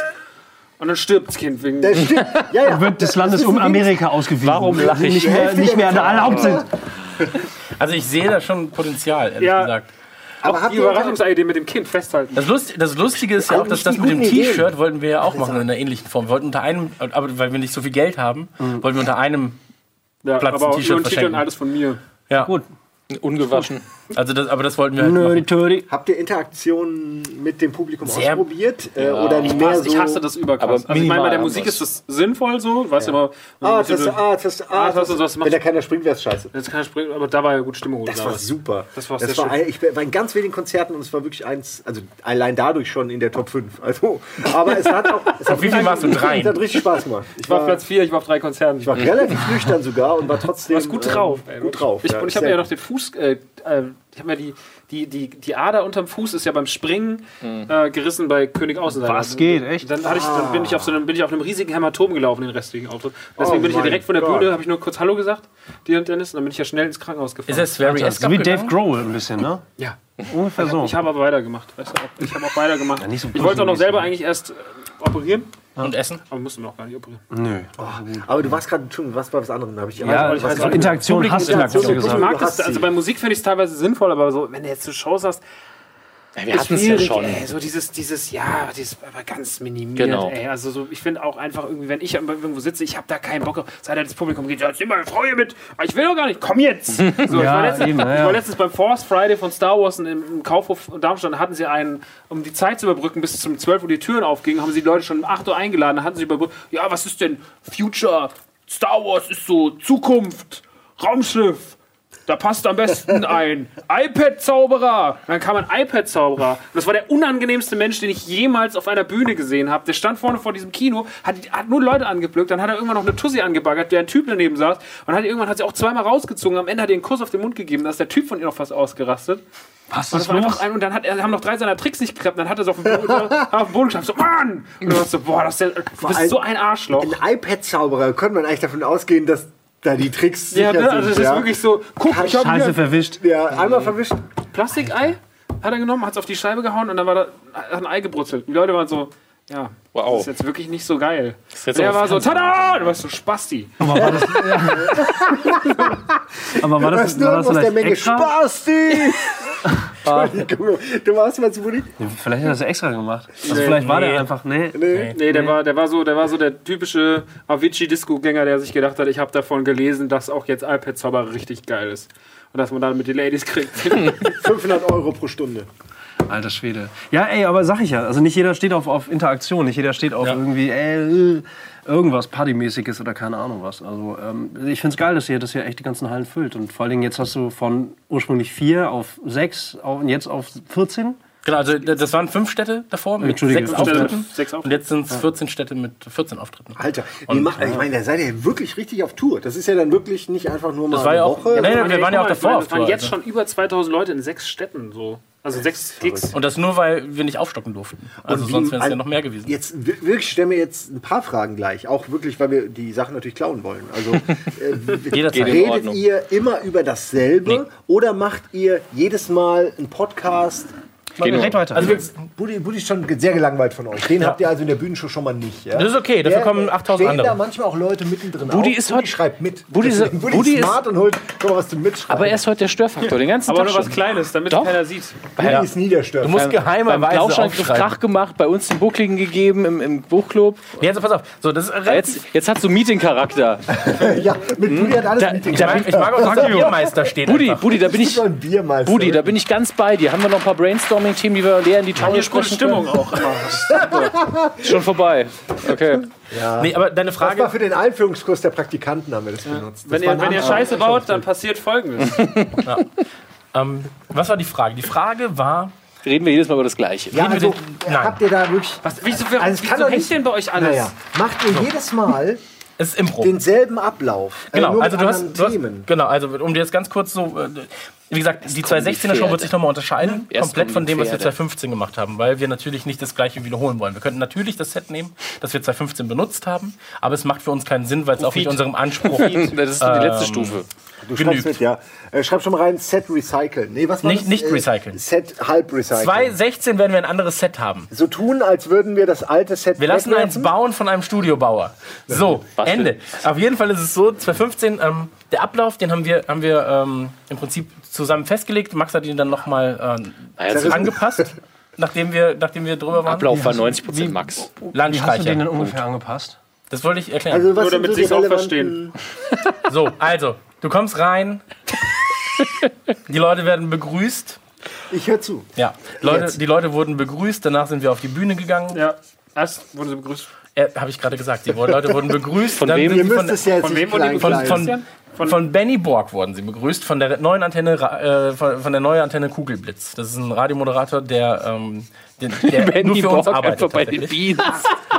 Und dann stirbt das Kind wegen. Das stimmt. Ja, ja. wird des Landes Das um Amerika ausgewiesen. Warum lache ich? Nicht mehr, nicht mehr erlaubt sind. Also ich sehe da schon Potenzial, ehrlich Ja. gesagt. Aber Die habt ihr Überraschungsidee mit dem Kind festhalten. Das, Lust, das Lustige ist ja auch, dass das mit dem die T-Shirt wollten wir ja auch machen in einer ähnlichen Form. Wir wollten unter einem, aber weil wir nicht so viel Geld haben, wollten wir unter einem, Ja, Platz aber ein auch T-Shirt nur ein T-Shirt verschenken. und alles von mir. ja. Gut. Ungewaschen. Also das, aber das wollten wir halt machen. Habt ihr Interaktionen mit dem Publikum Sehr- ausprobiert? Äh, oder Ich, mehr hasse, so? ich hasse das überkrass. Aber Also ich meine, bei der Musik ist das sinnvoll so. Weißt du immer. Ah, das, ah, das, ah, Ah, das, das, das macht- Wenn da keiner springt, wäre es scheiße. Jetzt kann springen, aber da war ja gut Stimmung. Das war super. Das war das sehr war schön. ein, ich war in ganz wenigen Konzerten und es war wirklich eins, also allein dadurch schon in der Top 5. Also, aber es hat auch. Es hat wie viel richtig- warst du? Drei? Es hat richtig Spaß gemacht. Ich Ich war war, auf Platz 4, ich war auf drei Konzerten. ich war relativ nüchtern sogar und war trotzdem. Du warst gut drauf. ähm, ey. gut drauf. Ich, ja, und ich habe ja noch den Fuß. Äh, äh, ich habe mir die, die, die, die Ader unterm Fuß ist ja beim Springen äh, gerissen bei König Außenseiter. Was geht, echt? Dann, hatte ich, dann bin, ich auf so einem, bin ich auf einem riesigen Hämatom gelaufen, den restlichen Auftritt. Deswegen Oh bin ich ja direkt von der. Bühne, habe ich nur kurz Hallo gesagt, dir und Dennis, und dann bin ich ja schnell ins Krankenhaus gefahren. Ist das very So wie Dave Grohl ein bisschen, ne? ja. Ungefähr so. Ich habe aber weitergemacht. Weißt du? Ich habe auch weitergemacht. nicht so ich wollte auch noch selber eigentlich erst äh, operieren, Und Essen? aber mussten wir auch gar nicht operieren. Nö. Aber du warst gerade, Entschuldigung, was bei was anderem? Habe ich Ja, ich also nicht. Interaktion hast du Interaktion, hast du Ich gesagt. mag Du hast das, also bei Musik finde ich es teilweise sinnvoll, aber so, wenn du jetzt so Shows hast, Ja, wir ist hatten es ja schon. Ey, so dieses, dieses, ja, dieses aber ganz minimiert. Genau. Ey. Also so, ich finde auch einfach irgendwie, wenn ich irgendwo sitze, ich habe da keinen Bock. Seit das Publikum geht, ja, jetzt nimm mal eine Frau hier mit. Aber ich will doch gar nicht. Komm jetzt. So, ich, Ja, war letztens, eben, ja, ich war letztens beim Force Friday von Star Wars in, im Kaufhof in Darmstadt. Da hatten sie einen, um die Zeit zu überbrücken, bis zum 12 Uhr die Türen aufgingen, haben sie die Leute schon um 8 Uhr eingeladen. Da hatten sie überbrückt, ja, was ist denn Future? Star Wars ist so Zukunft, Raumschiff. Da passt am besten ein iPad-Zauberer. Dann kam ein iPad-Zauberer. Und das war der unangenehmste Mensch, den ich jemals auf einer Bühne gesehen habe. Der stand vorne vor diesem Kino, hat, hat nur Leute angeblöckt, dann hat er irgendwann noch eine Tussi angebaggert, der ein Typ daneben saß. Und hat, irgendwann hat sie auch zweimal rausgezogen. Am Ende hat er einen Kuss auf den Mund gegeben. Da ist der Typ von ihr noch fast ausgerastet. Was Und, das war los? einfach ein, und dann hat, er- haben noch drei seiner Tricks nicht geklappt. Dann hat er so auf den Boden, auf den Boden geschafft. So, Mann! Und du warst so, boah, das ist der, du bist so ein Arschloch. Ein iPad-Zauberer, könnte man eigentlich davon ausgehen, dass da die Tricks Ja, sicher ne? also das ist ja? wirklich so, guck, ich habe Scheiße verwischt. ja, einmal verwischt. Plastikei, hat er genommen, hat es auf die Scheibe gehauen und dann war da hat ein Ei gebrutzelt. Die Leute waren so, ja, Wow. das ist jetzt wirklich nicht so geil. Der war so, tada! Du warst so Spasti. Aber war das, aber war das, war das der vielleicht Menge extra? Spasti! Entschuldigung, du warst mal zu Mutti? Vielleicht hat er das extra gemacht. Also vielleicht war Nee. der einfach, nee. Nee. Nee, der, War, der, war so, der war so der typische Avicii-Disco-Gänger, der sich gedacht hat, ich habe davon gelesen, dass auch jetzt iPad-Zauber richtig geil ist. Und dass man damit die Ladies kriegt. 500 Euro pro Stunde. Alter Schwede. Ja, ey, aber sag ich ja. Also nicht jeder steht auf, auf Interaktion, nicht jeder steht auf Ja. irgendwie ey, äh, irgendwas Partymäßiges oder keine Ahnung was. Also ähm, ich find's geil, dass ihr das hier echt die ganzen Hallen füllt. Und vor allen Dingen jetzt hast du von ursprünglich vier auf sechs auf, und jetzt auf 14. Genau, also das waren fünf Städte davor mit sechs Auftritten. Sechs Und Auftritte. jetzt sind es 14 Städte mit 14 Auftritten. Alter, wie macht, ich meine, da seid ihr wirklich richtig auf Tour. Das ist ja dann wirklich nicht einfach nur mal Das war ja eine auch- Woche. Ja, nein, sondern- wir waren ja auch davor ich meine, auf Es waren jetzt also. schon über 2000 Leute in sechs Städten so. Also sechs Gigs. Und das nur, weil wir nicht aufstocken durften. Also sonst wäre es ja noch mehr gewesen. Jetzt wir- wirklich stellen wir jetzt ein paar Fragen gleich, auch wirklich, weil wir die Sachen natürlich klauen wollen. Also äh, redet ihr immer über dasselbe Nee. oder macht ihr jedes Mal einen Podcast? Red weiter. Also Buddy, Buddy ist schon sehr gelangweilt von euch. Den habt ihr also in der Bühnenshow schon mal nicht. Ja? Das ist okay, dafür Der- kommen 8000 stehen andere. da manchmal auch Leute mittendrin Buddy auf. ist Buddy heute- schreibt mit. Buddy ist- Buddy, Buddy ist ist- smart und holt, guck mal, was du mitschreibst. Aber er ist heute der Störfaktor, den ganzen Aber Tag nur was schon. Kleines, damit Doch. keiner sieht. Buddy ist niederstört. du musst Beim geheimerweise Plauschangriff Krach gemacht, bei uns den Buckligen gegeben im, im Buchclub. Nee, also pass auf. So, das Jetzt, jetzt hast du Meeting-Charakter. ja, mit Buddy hat alles Da- Meeting. Ich mag, auch, dass der Biermeister steht. Budi, da bin Ich. Budi, da bin ich ganz bei dir. Haben wir noch ein paar Brainstorming-Themen, die wir leer in die Tonne gute sprechen Stimmung können? auch immer. Schon vorbei. Okay. Nee, aber deine Das war Frage. für den Einführungskurs der Praktikanten haben wir das benutzt. Das Wenn ihr, wenn ihr Scheiße baut, dann passiert folgendes. Ähm, was war die Frage? Die Frage war. Reden wir jedes Mal über das Gleiche. Ja, Reden also den- Nein. habt ihr da wirklich. Was, wieso Also, kann wieso hängt denn bei euch alles? Naja, macht ihr jedes Mal Es ist Impro. denselben Ablauf? äh, Genau, nur also mit du hast, du hast Themen. genau, also um dir jetzt ganz kurz so, äh, wie gesagt, die 216er Show wird sich nochmal unterscheiden, Erst komplett von dem, was wir Pferde. 2015 gemacht haben, weil wir natürlich nicht das gleiche wiederholen wollen. Wir könnten natürlich das Set nehmen, das wir 2015 benutzt haben, aber es macht für uns keinen Sinn, weil es auch nicht unserem Anspruch Das ist die letzte Ähm, Stufe. Du schreibst genügt. mit, ja. Äh, schreib schon mal rein, Set recyceln. Nee, was war Nicht- das? nicht Äh, recyceln. Set halb recyceln. 2016 werden wir ein anderes Set haben. So tun, als würden wir das alte Set Wir lassen eins bauen von einem Studiobauer. So, Basteln. Ende. Auf jeden Fall ist es so, 2015, ähm, der Ablauf, den haben wir, haben wir ähm, im Prinzip zusammen festgelegt. Max hat ihn dann nochmal ähm, das ist- angepasst, nachdem wir, nachdem wir drüber waren. Ablauf war 90% Max. Wie hast du den Landstreicher. denn ungefähr angepasst? Das wollte ich erklären. Also, was Nur damit sie es auch relevanten- So, also, du kommst rein. Die Leute werden begrüßt. Ich höre zu. Ja, Leute, Jetzt. die Leute wurden begrüßt. Danach sind wir auf die Bühne gegangen. Ja. Erst wurden sie begrüßt. Äh, Habe ich gerade gesagt. Die Leute wurden begrüßt. Von wem? Ihr von, es ja jetzt Von wem wurden die begrüßt? von, klein. von, von Benny Borg wurden sie begrüßt, von der neuen Antenne, äh, von, von der neuen Antenne Kugelblitz. Das ist ein Radiomoderator, der, ähm, den, der nur für uns arbeitet. einfach bei den. Beans.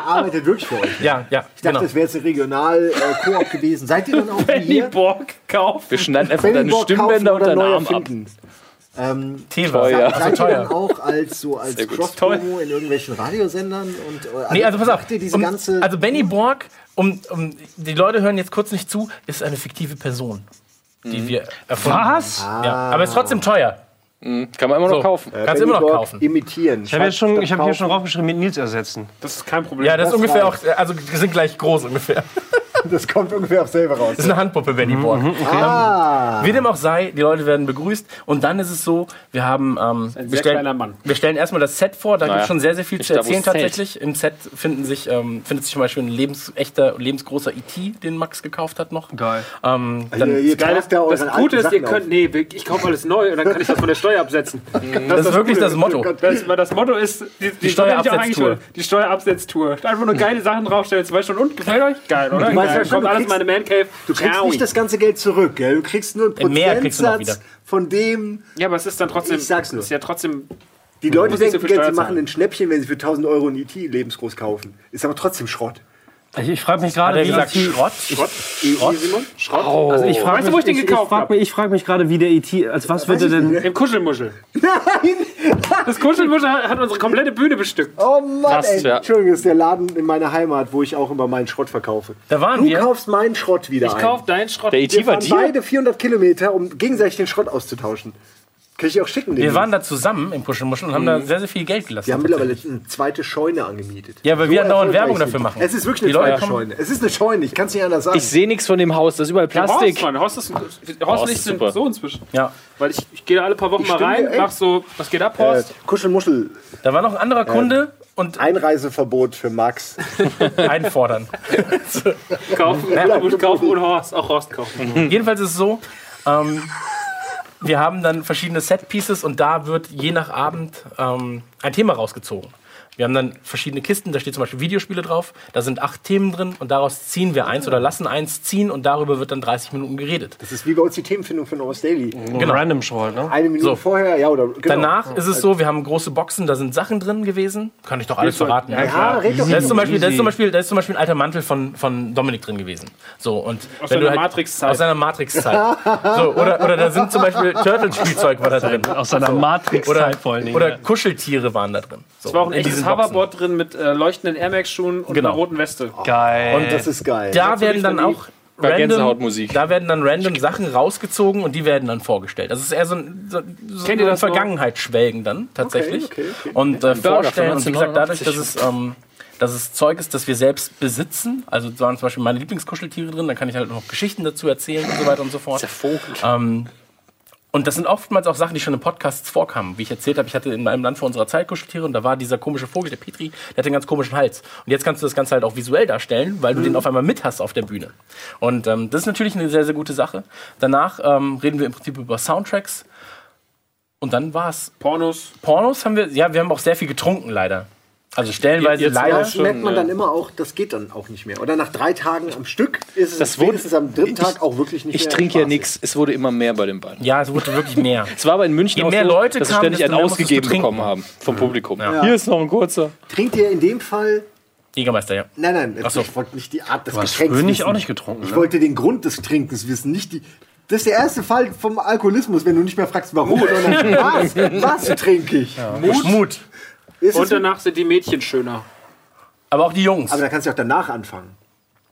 Er arbeitet wirklich für euch. Ja, ja, Ich dachte, genau. das wäre jetzt ein Regional-Koop gewesen. Seid ihr dann auch Benny hier? Borg kaufen. Wir schneiden einfach Benny deine Borg Stimmbänder und oder deinen Arm ab. erfinden? Ähm, Teva. Teuer. Also seid ihr teuer. dann auch als so als. Cross-Promo in irgendwelchen Radiosendern? Und, äh, Nee, also pass auf. ihr diese Um, ganze also Benny Borg, um, um, die Leute hören jetzt kurz nicht zu, ist eine fiktive Person, die wir erfunden Was? haben. Ja, aber ist trotzdem teuer. Kann man immer noch So. kaufen. Kannst du Benny immer noch kaufen. imitieren. Ich habe jetzt schon, ich habe hier schon drauf. draufgeschrieben, mit Nils ersetzen. Das ist kein Problem. Ja, das ist Das ungefähr auch, reicht. also wir sind gleich groß ungefähr. Das kommt ungefähr auf selber raus. Das ist eine Handpuppe, Benny Borg. Ah, Wie dem auch sei, die Leute werden begrüßt und dann ist es so, wir haben, ähm, ein wir, stellen, kleiner Mann. wir stellen erstmal das Set vor, da gibt Naja, es schon sehr, sehr viel nicht zu erzählen es zählt. tatsächlich. Im Set finden sich, ähm, findet sich zum Beispiel ein lebensechter, lebensgroßer E.T., den Max gekauft hat noch. Geil. Ähm, ihr, dann, ihr Geil, tragt da das Gute ist, alten ihr Sachen könnt, nee, ich kaufe alles neu und dann kann ich das von der Steuer absetzen. das ist wirklich das Motto. Das, das Motto ist, die, die, Steuerabsetztour. Die Steuerabsetztour. Einfach nur geile Sachen draufstellen, zwei Stunden und gefällt euch? Geil, oder? Schon, kommt alles in kriegst- meine Man Cave. Du kriegst Ciao. nicht das ganze Geld zurück, gell? Du kriegst nur einen Mehr kriegst du noch Prozentsatz wieder. von dem. Ja, aber es ist dann trotzdem. Ich sag's nur. Ist ja trotzdem. Die Leute so denken, Geld, sie machen ein Schnäppchen, wenn sie für 1000 Euro ein IT lebensgroß kaufen. Ist aber trotzdem Schrott. Ich, ich frage mich gerade, er wie gesagt die, Schrott? Schrott? Schrott? Simon? Schrott? also ich frage Weißt du, wo ich den mich, gekauft ich frag hab? mich, ich frag mich gerade, wie der IT, als was wird er denn? Im Kuschelmuschel. Nein! Das Kuschelmuschel hat unsere komplette Bühne bestückt. Oh Mann, Krass, ey. ja. Entschuldigung, das ist der Laden in meiner Heimat, wo ich auch immer meinen Schrott verkaufe. Da waren Du wir. kaufst meinen Schrott wieder Ich ein. kauf deinen Schrott. Der Wir IT war fahren dir? beide 400 Kilometer, um gegenseitig den Schrott auszutauschen. Kann ich auch schicken. Wir waren da zusammen im Kuschelmuschel und haben da sehr, sehr viel Geld gelassen. Wir haben mittlerweile eine zweite Scheune angemietet. Ja, weil wir andauernd erfolgreich Werbung dafür machen. Es ist wirklich eine zweite kommen- Scheune. Es ist eine Scheune, ich kann es nicht anders sagen. Ich sehe nichts von dem Haus, das ist überall Horst, Plastik. Mann, Horst ist, Horst Horst super. so inzwischen. Ja. Weil ich, ich gehe da alle paar Wochen Ich mal rein, mach so, was geht ab, äh, Horst? Kuschelmuschel, Da war noch ein anderer Kunde und Einreiseverbot für Max. einfordern. kaufen, und kaufen und Horst. Auch Horst kaufen. Jedenfalls ist es so, ähm, wir haben dann verschiedene Set-Pieces und da wird je nach Abend ähm, ein Thema rausgezogen. Wir haben dann verschiedene Kisten, da steht zum Beispiel Videospiele drauf, da sind acht Themen drin und daraus ziehen wir eins oder lassen eins ziehen und darüber wird dann 30 Minuten geredet. Das ist wie bei uns die Themenfindung von Ours Daily. Genau. Random Show halt, ne? Eine Minute So. vorher, ja, oder genau. Danach ist es so, wir haben große Boxen, da sind Sachen drin gewesen. Kann ich doch alles verraten. ne? Ja, red doch Da ist, zum Beispiel, da, ist Easy. zum Beispiel, da ist zum Beispiel ein alter Mantel von, von Dominik drin gewesen. So, und Aus seiner halt, Matrix-Zeit. Aus seiner Matrix-Zeit. so, oder, oder da sind zum Beispiel Turtle-Spielzeug war da drin. Aus seiner Matrix-Zeit vor allen Dingen. Oder ja. Waren da drin. So, Es war auch ein in echtes Boxen. Hoverboard drin mit äh, leuchtenden Air Max Schuhen und Genau. einer roten Weste. Geil. Und Das ist geil. Da werden dann auch Bei random, Gänsehautmusik. da werden dann random Sachen rausgezogen und die werden dann vorgestellt. Das ist eher so ein, so, so Kennt ihr ein das noch? Vergangenheit schwelgen dann tatsächlich. Okay, okay, okay. Und äh, vorstellen. Und wie gesagt, dadurch, 1989. dass es, ähm, dass es Zeug ist, das wir selbst besitzen, also da waren zum Beispiel meine Lieblingskuscheltiere drin, dann kann ich halt noch Geschichten dazu erzählen und so weiter und so fort. Der Vogel. Ähm, und das sind oftmals auch Sachen, die schon in Podcasts vorkamen. Wie ich erzählt habe, ich hatte in einem Land vor unserer Zeit Kuscheltiere und da war dieser komische Vogel, der Petri, der hatte einen ganz komischen Hals. Und jetzt kannst du das Ganze halt auch visuell darstellen, weil du den auf einmal mit hast auf der Bühne. Und ähm, das ist natürlich eine sehr, sehr gute Sache. Danach ähm, reden wir im Prinzip über Soundtracks. Und dann war's. Pornos. Pornos haben wir, ja, wir haben auch sehr viel getrunken, leider. Also stellenweise Jetzt leider. Das merkt man ja. dann immer auch, das geht dann auch nicht mehr. Oder nach drei Tagen am Stück ist es Das wurde- spätestens am dritten ich- Tag auch wirklich nicht Ich mehr trinke ja nichts. Es wurde immer mehr bei den beiden. Ja, es wurde wirklich mehr. Es war aber in München Je auch mehr so, Leute dass sie kamen, ständig einen ausgegeben bekommen haben vom Publikum. Ja. Hier ist noch ein kurzer. Trinkt ihr in dem Fall. Jägermeister, ja. Nein, nein, Ach so. ich wollte nicht die Art des hast Getränks wissen. auch nicht getrunken, Ich ne? wollte den Grund des Trinkens wissen, nicht die. Das ist der erste Fall vom Alkoholismus, wenn du nicht mehr fragst, warum, sondern was, was trinke ich. Mut. Mut. Ist Und danach sind die Mädchen schöner. Aber auch die Jungs. aber da kannst du auch danach anfangen.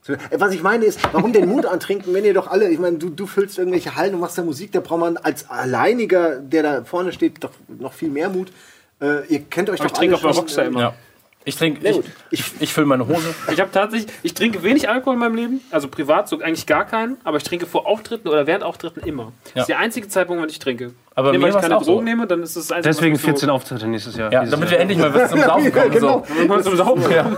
Äh, Was ich meine ist, warum den Mut antrinken, wenn ihr doch alle, ich meine, du, du füllst irgendwelche Hallen und machst da Musik, da braucht man als Alleiniger, der da vorne steht, doch noch viel mehr Mut. Äh, ihr kennt euch Aber doch ich trinke bei schon, Rockstar äh, immer. Ja. Ich trinke, ich, ich, ich fülle meine Hose. Ich habe tatsächlich, ich trinke wenig Alkohol in meinem Leben, also privat so eigentlich gar keinen, aber ich trinke vor Auftritten oder während Auftritten immer. Das ist der einzige Zeitpunkt, wenn ich trinke. Aber nee, mir weil ich keine auch so. Drogen nehme, dann ist es einzige, Deswegen mich 14 Auftritte nächstes Jahr. Ja, damit Jahr. wir endlich mal was zum Saufen kommen. genau. So. so. Zum Saufen.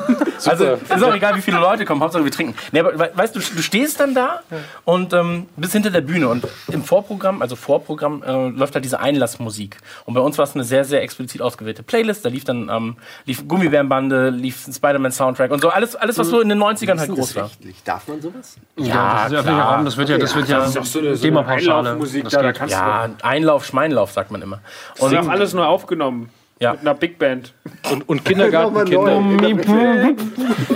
Also ist auch egal, wie viele Leute kommen, Hauptsache wir trinken. Nee, aber we- weißt du, du stehst dann da und ähm, bist hinter der Bühne und im Vorprogramm, also Vorprogramm, äh, läuft halt diese Einlassmusik. Und bei uns war es eine sehr, sehr explizit ausgewählte Playlist. Da lief dann ähm, lief Gummibärenbande, lief ein Spider-Man-Soundtrack und so. Alles, alles, was so in den 90ern halt groß das war. rechtlich? Darf man sowas? Ja, das ist öffentlicher Raum, das wird ja, das wird ja, Das ist doch so eine, so eine. Einlaufmusik da, da kannst Ja, Einlauf, Schmeinlauf, sagt man immer. du. Das ist Und auch alles nur aufgenommen. Ja. Mit einer Big Band. Und, und Kindergartenkinder.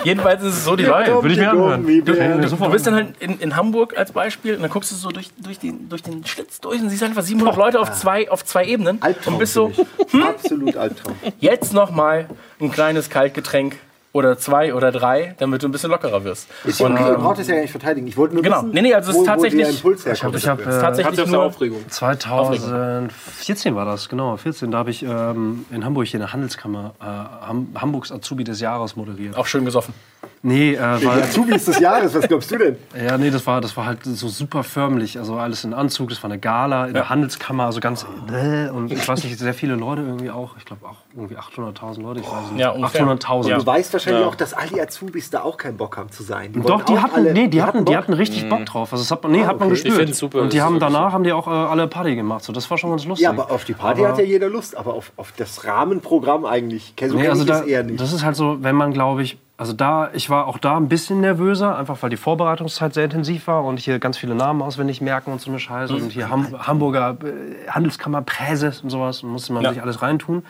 jedenfalls ist es so, die Leute. Würde ich mir anhören. Du, Du bist dann halt in, in Hamburg als Beispiel und dann guckst du so durch, durch, den, durch den Schlitz durch und siehst einfach 700 Leute auf zwei, auf zwei Ebenen Albtraum und bist so, mich. Absolut Albtraum. jetzt noch mal ein kleines Kaltgetränk oder zwei oder drei, damit du ein bisschen lockerer wirst. Ist ja okay, ihr braucht es ja gar nicht verteidigen. Ich wollte nur Genau. wissen, Nee, nee, also es ist wo, tatsächlich- wo der Impuls herkommt. Ich habe ist äh, tatsächlich nur, Aufregung. 2014 war das, genau, 14. Da habe ich ähm, in Hamburg in der Handelskammer äh, Ham Hamburgs Azubi des Jahres moderiert. auch schön gesoffen. Nee, äh, weil, Azubis des Jahres, was glaubst du denn? ja, nee, das war, das war halt so super förmlich. Also alles in Anzug, das war eine Gala in der Handelskammer, also ganz. Äh, und ich weiß nicht, sehr viele Leute irgendwie auch. Ich glaube auch irgendwie 800.000 Leute, ich weiß nicht. Ja, ungefähr. 800.000. Ja. Du weißt wahrscheinlich auch, dass all die Azubis da auch keinen Bock haben zu sein. Die Doch, die hatten, alle- nee, die hatten, die Bock. hatten richtig Bock drauf. Also das hat man, nee, hat man okay. gespürt. Ich find's super, Und die das haben danach haben die auch äh, alle Party gemacht. So, das war schon ganz lustig. Ja, aber auf die Party Aber- hat ja jeder Lust, aber auf, auf das Rahmenprogramm eigentlich. So Nee, also da, es eher nicht. das ist halt so, wenn man, glaube ich, Also da, ich war auch da ein bisschen nervöser, einfach weil die Vorbereitungszeit sehr intensiv war und hier ganz viele Namen auswendig merken und so eine Scheiße. Und hier Ham Hamburger äh, Handelskammer, Präses und sowas, musste man Ja. sich alles reintun.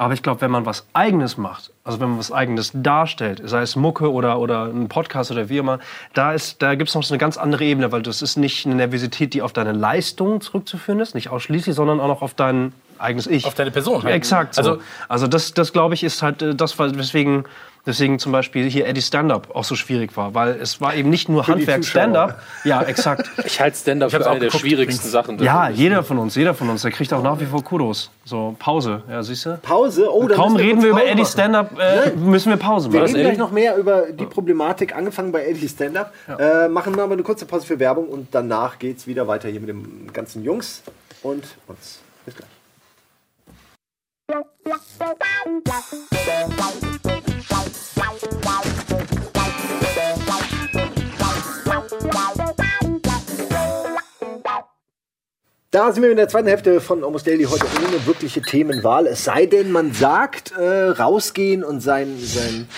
Aber ich glaube, wenn man was Eigenes macht, also wenn man was Eigenes darstellt, sei es Mucke oder, oder ein Podcast oder wie immer, da, ist- da gibt es noch so eine ganz andere Ebene, weil das ist nicht eine Nervosität, die auf deine Leistung zurückzuführen ist, nicht ausschließlich, sondern auch noch auf dein eigenes Ich. Auf deine Person halt. Exakt. So. Also- Also, das, das glaube ich, ist halt äh, das, weswegen, deswegen zum Beispiel hier Eddie Stand-Up auch so schwierig war. Weil es war eben nicht nur die Handwerk Zuschauer. Stand-Up. Ja, exakt. Ich halte Stand-up für auch eine der schwierigsten Sachen. ja, jeder von uns, jeder von uns, der kriegt auch nach wie vor Kudos. So, Pause. Ja, siehst du? Pause. Oh, dann Kaum reden wir über Pause Eddie. Stand-Up, äh, müssen wir Pause Wir machen. reden gleich noch mehr über die Problematik, angefangen bei Eddie Stand-Up. Äh, machen wir aber eine kurze Pause für Werbung und danach geht's wieder weiter hier mit den ganzen Jungs und uns. Bis gleich. Da sind wir in der zweiten Hälfte von Almost Daily heute ohne wirkliche Themenwahl. Es sei denn, man sagt, äh, rausgehen und sein, sein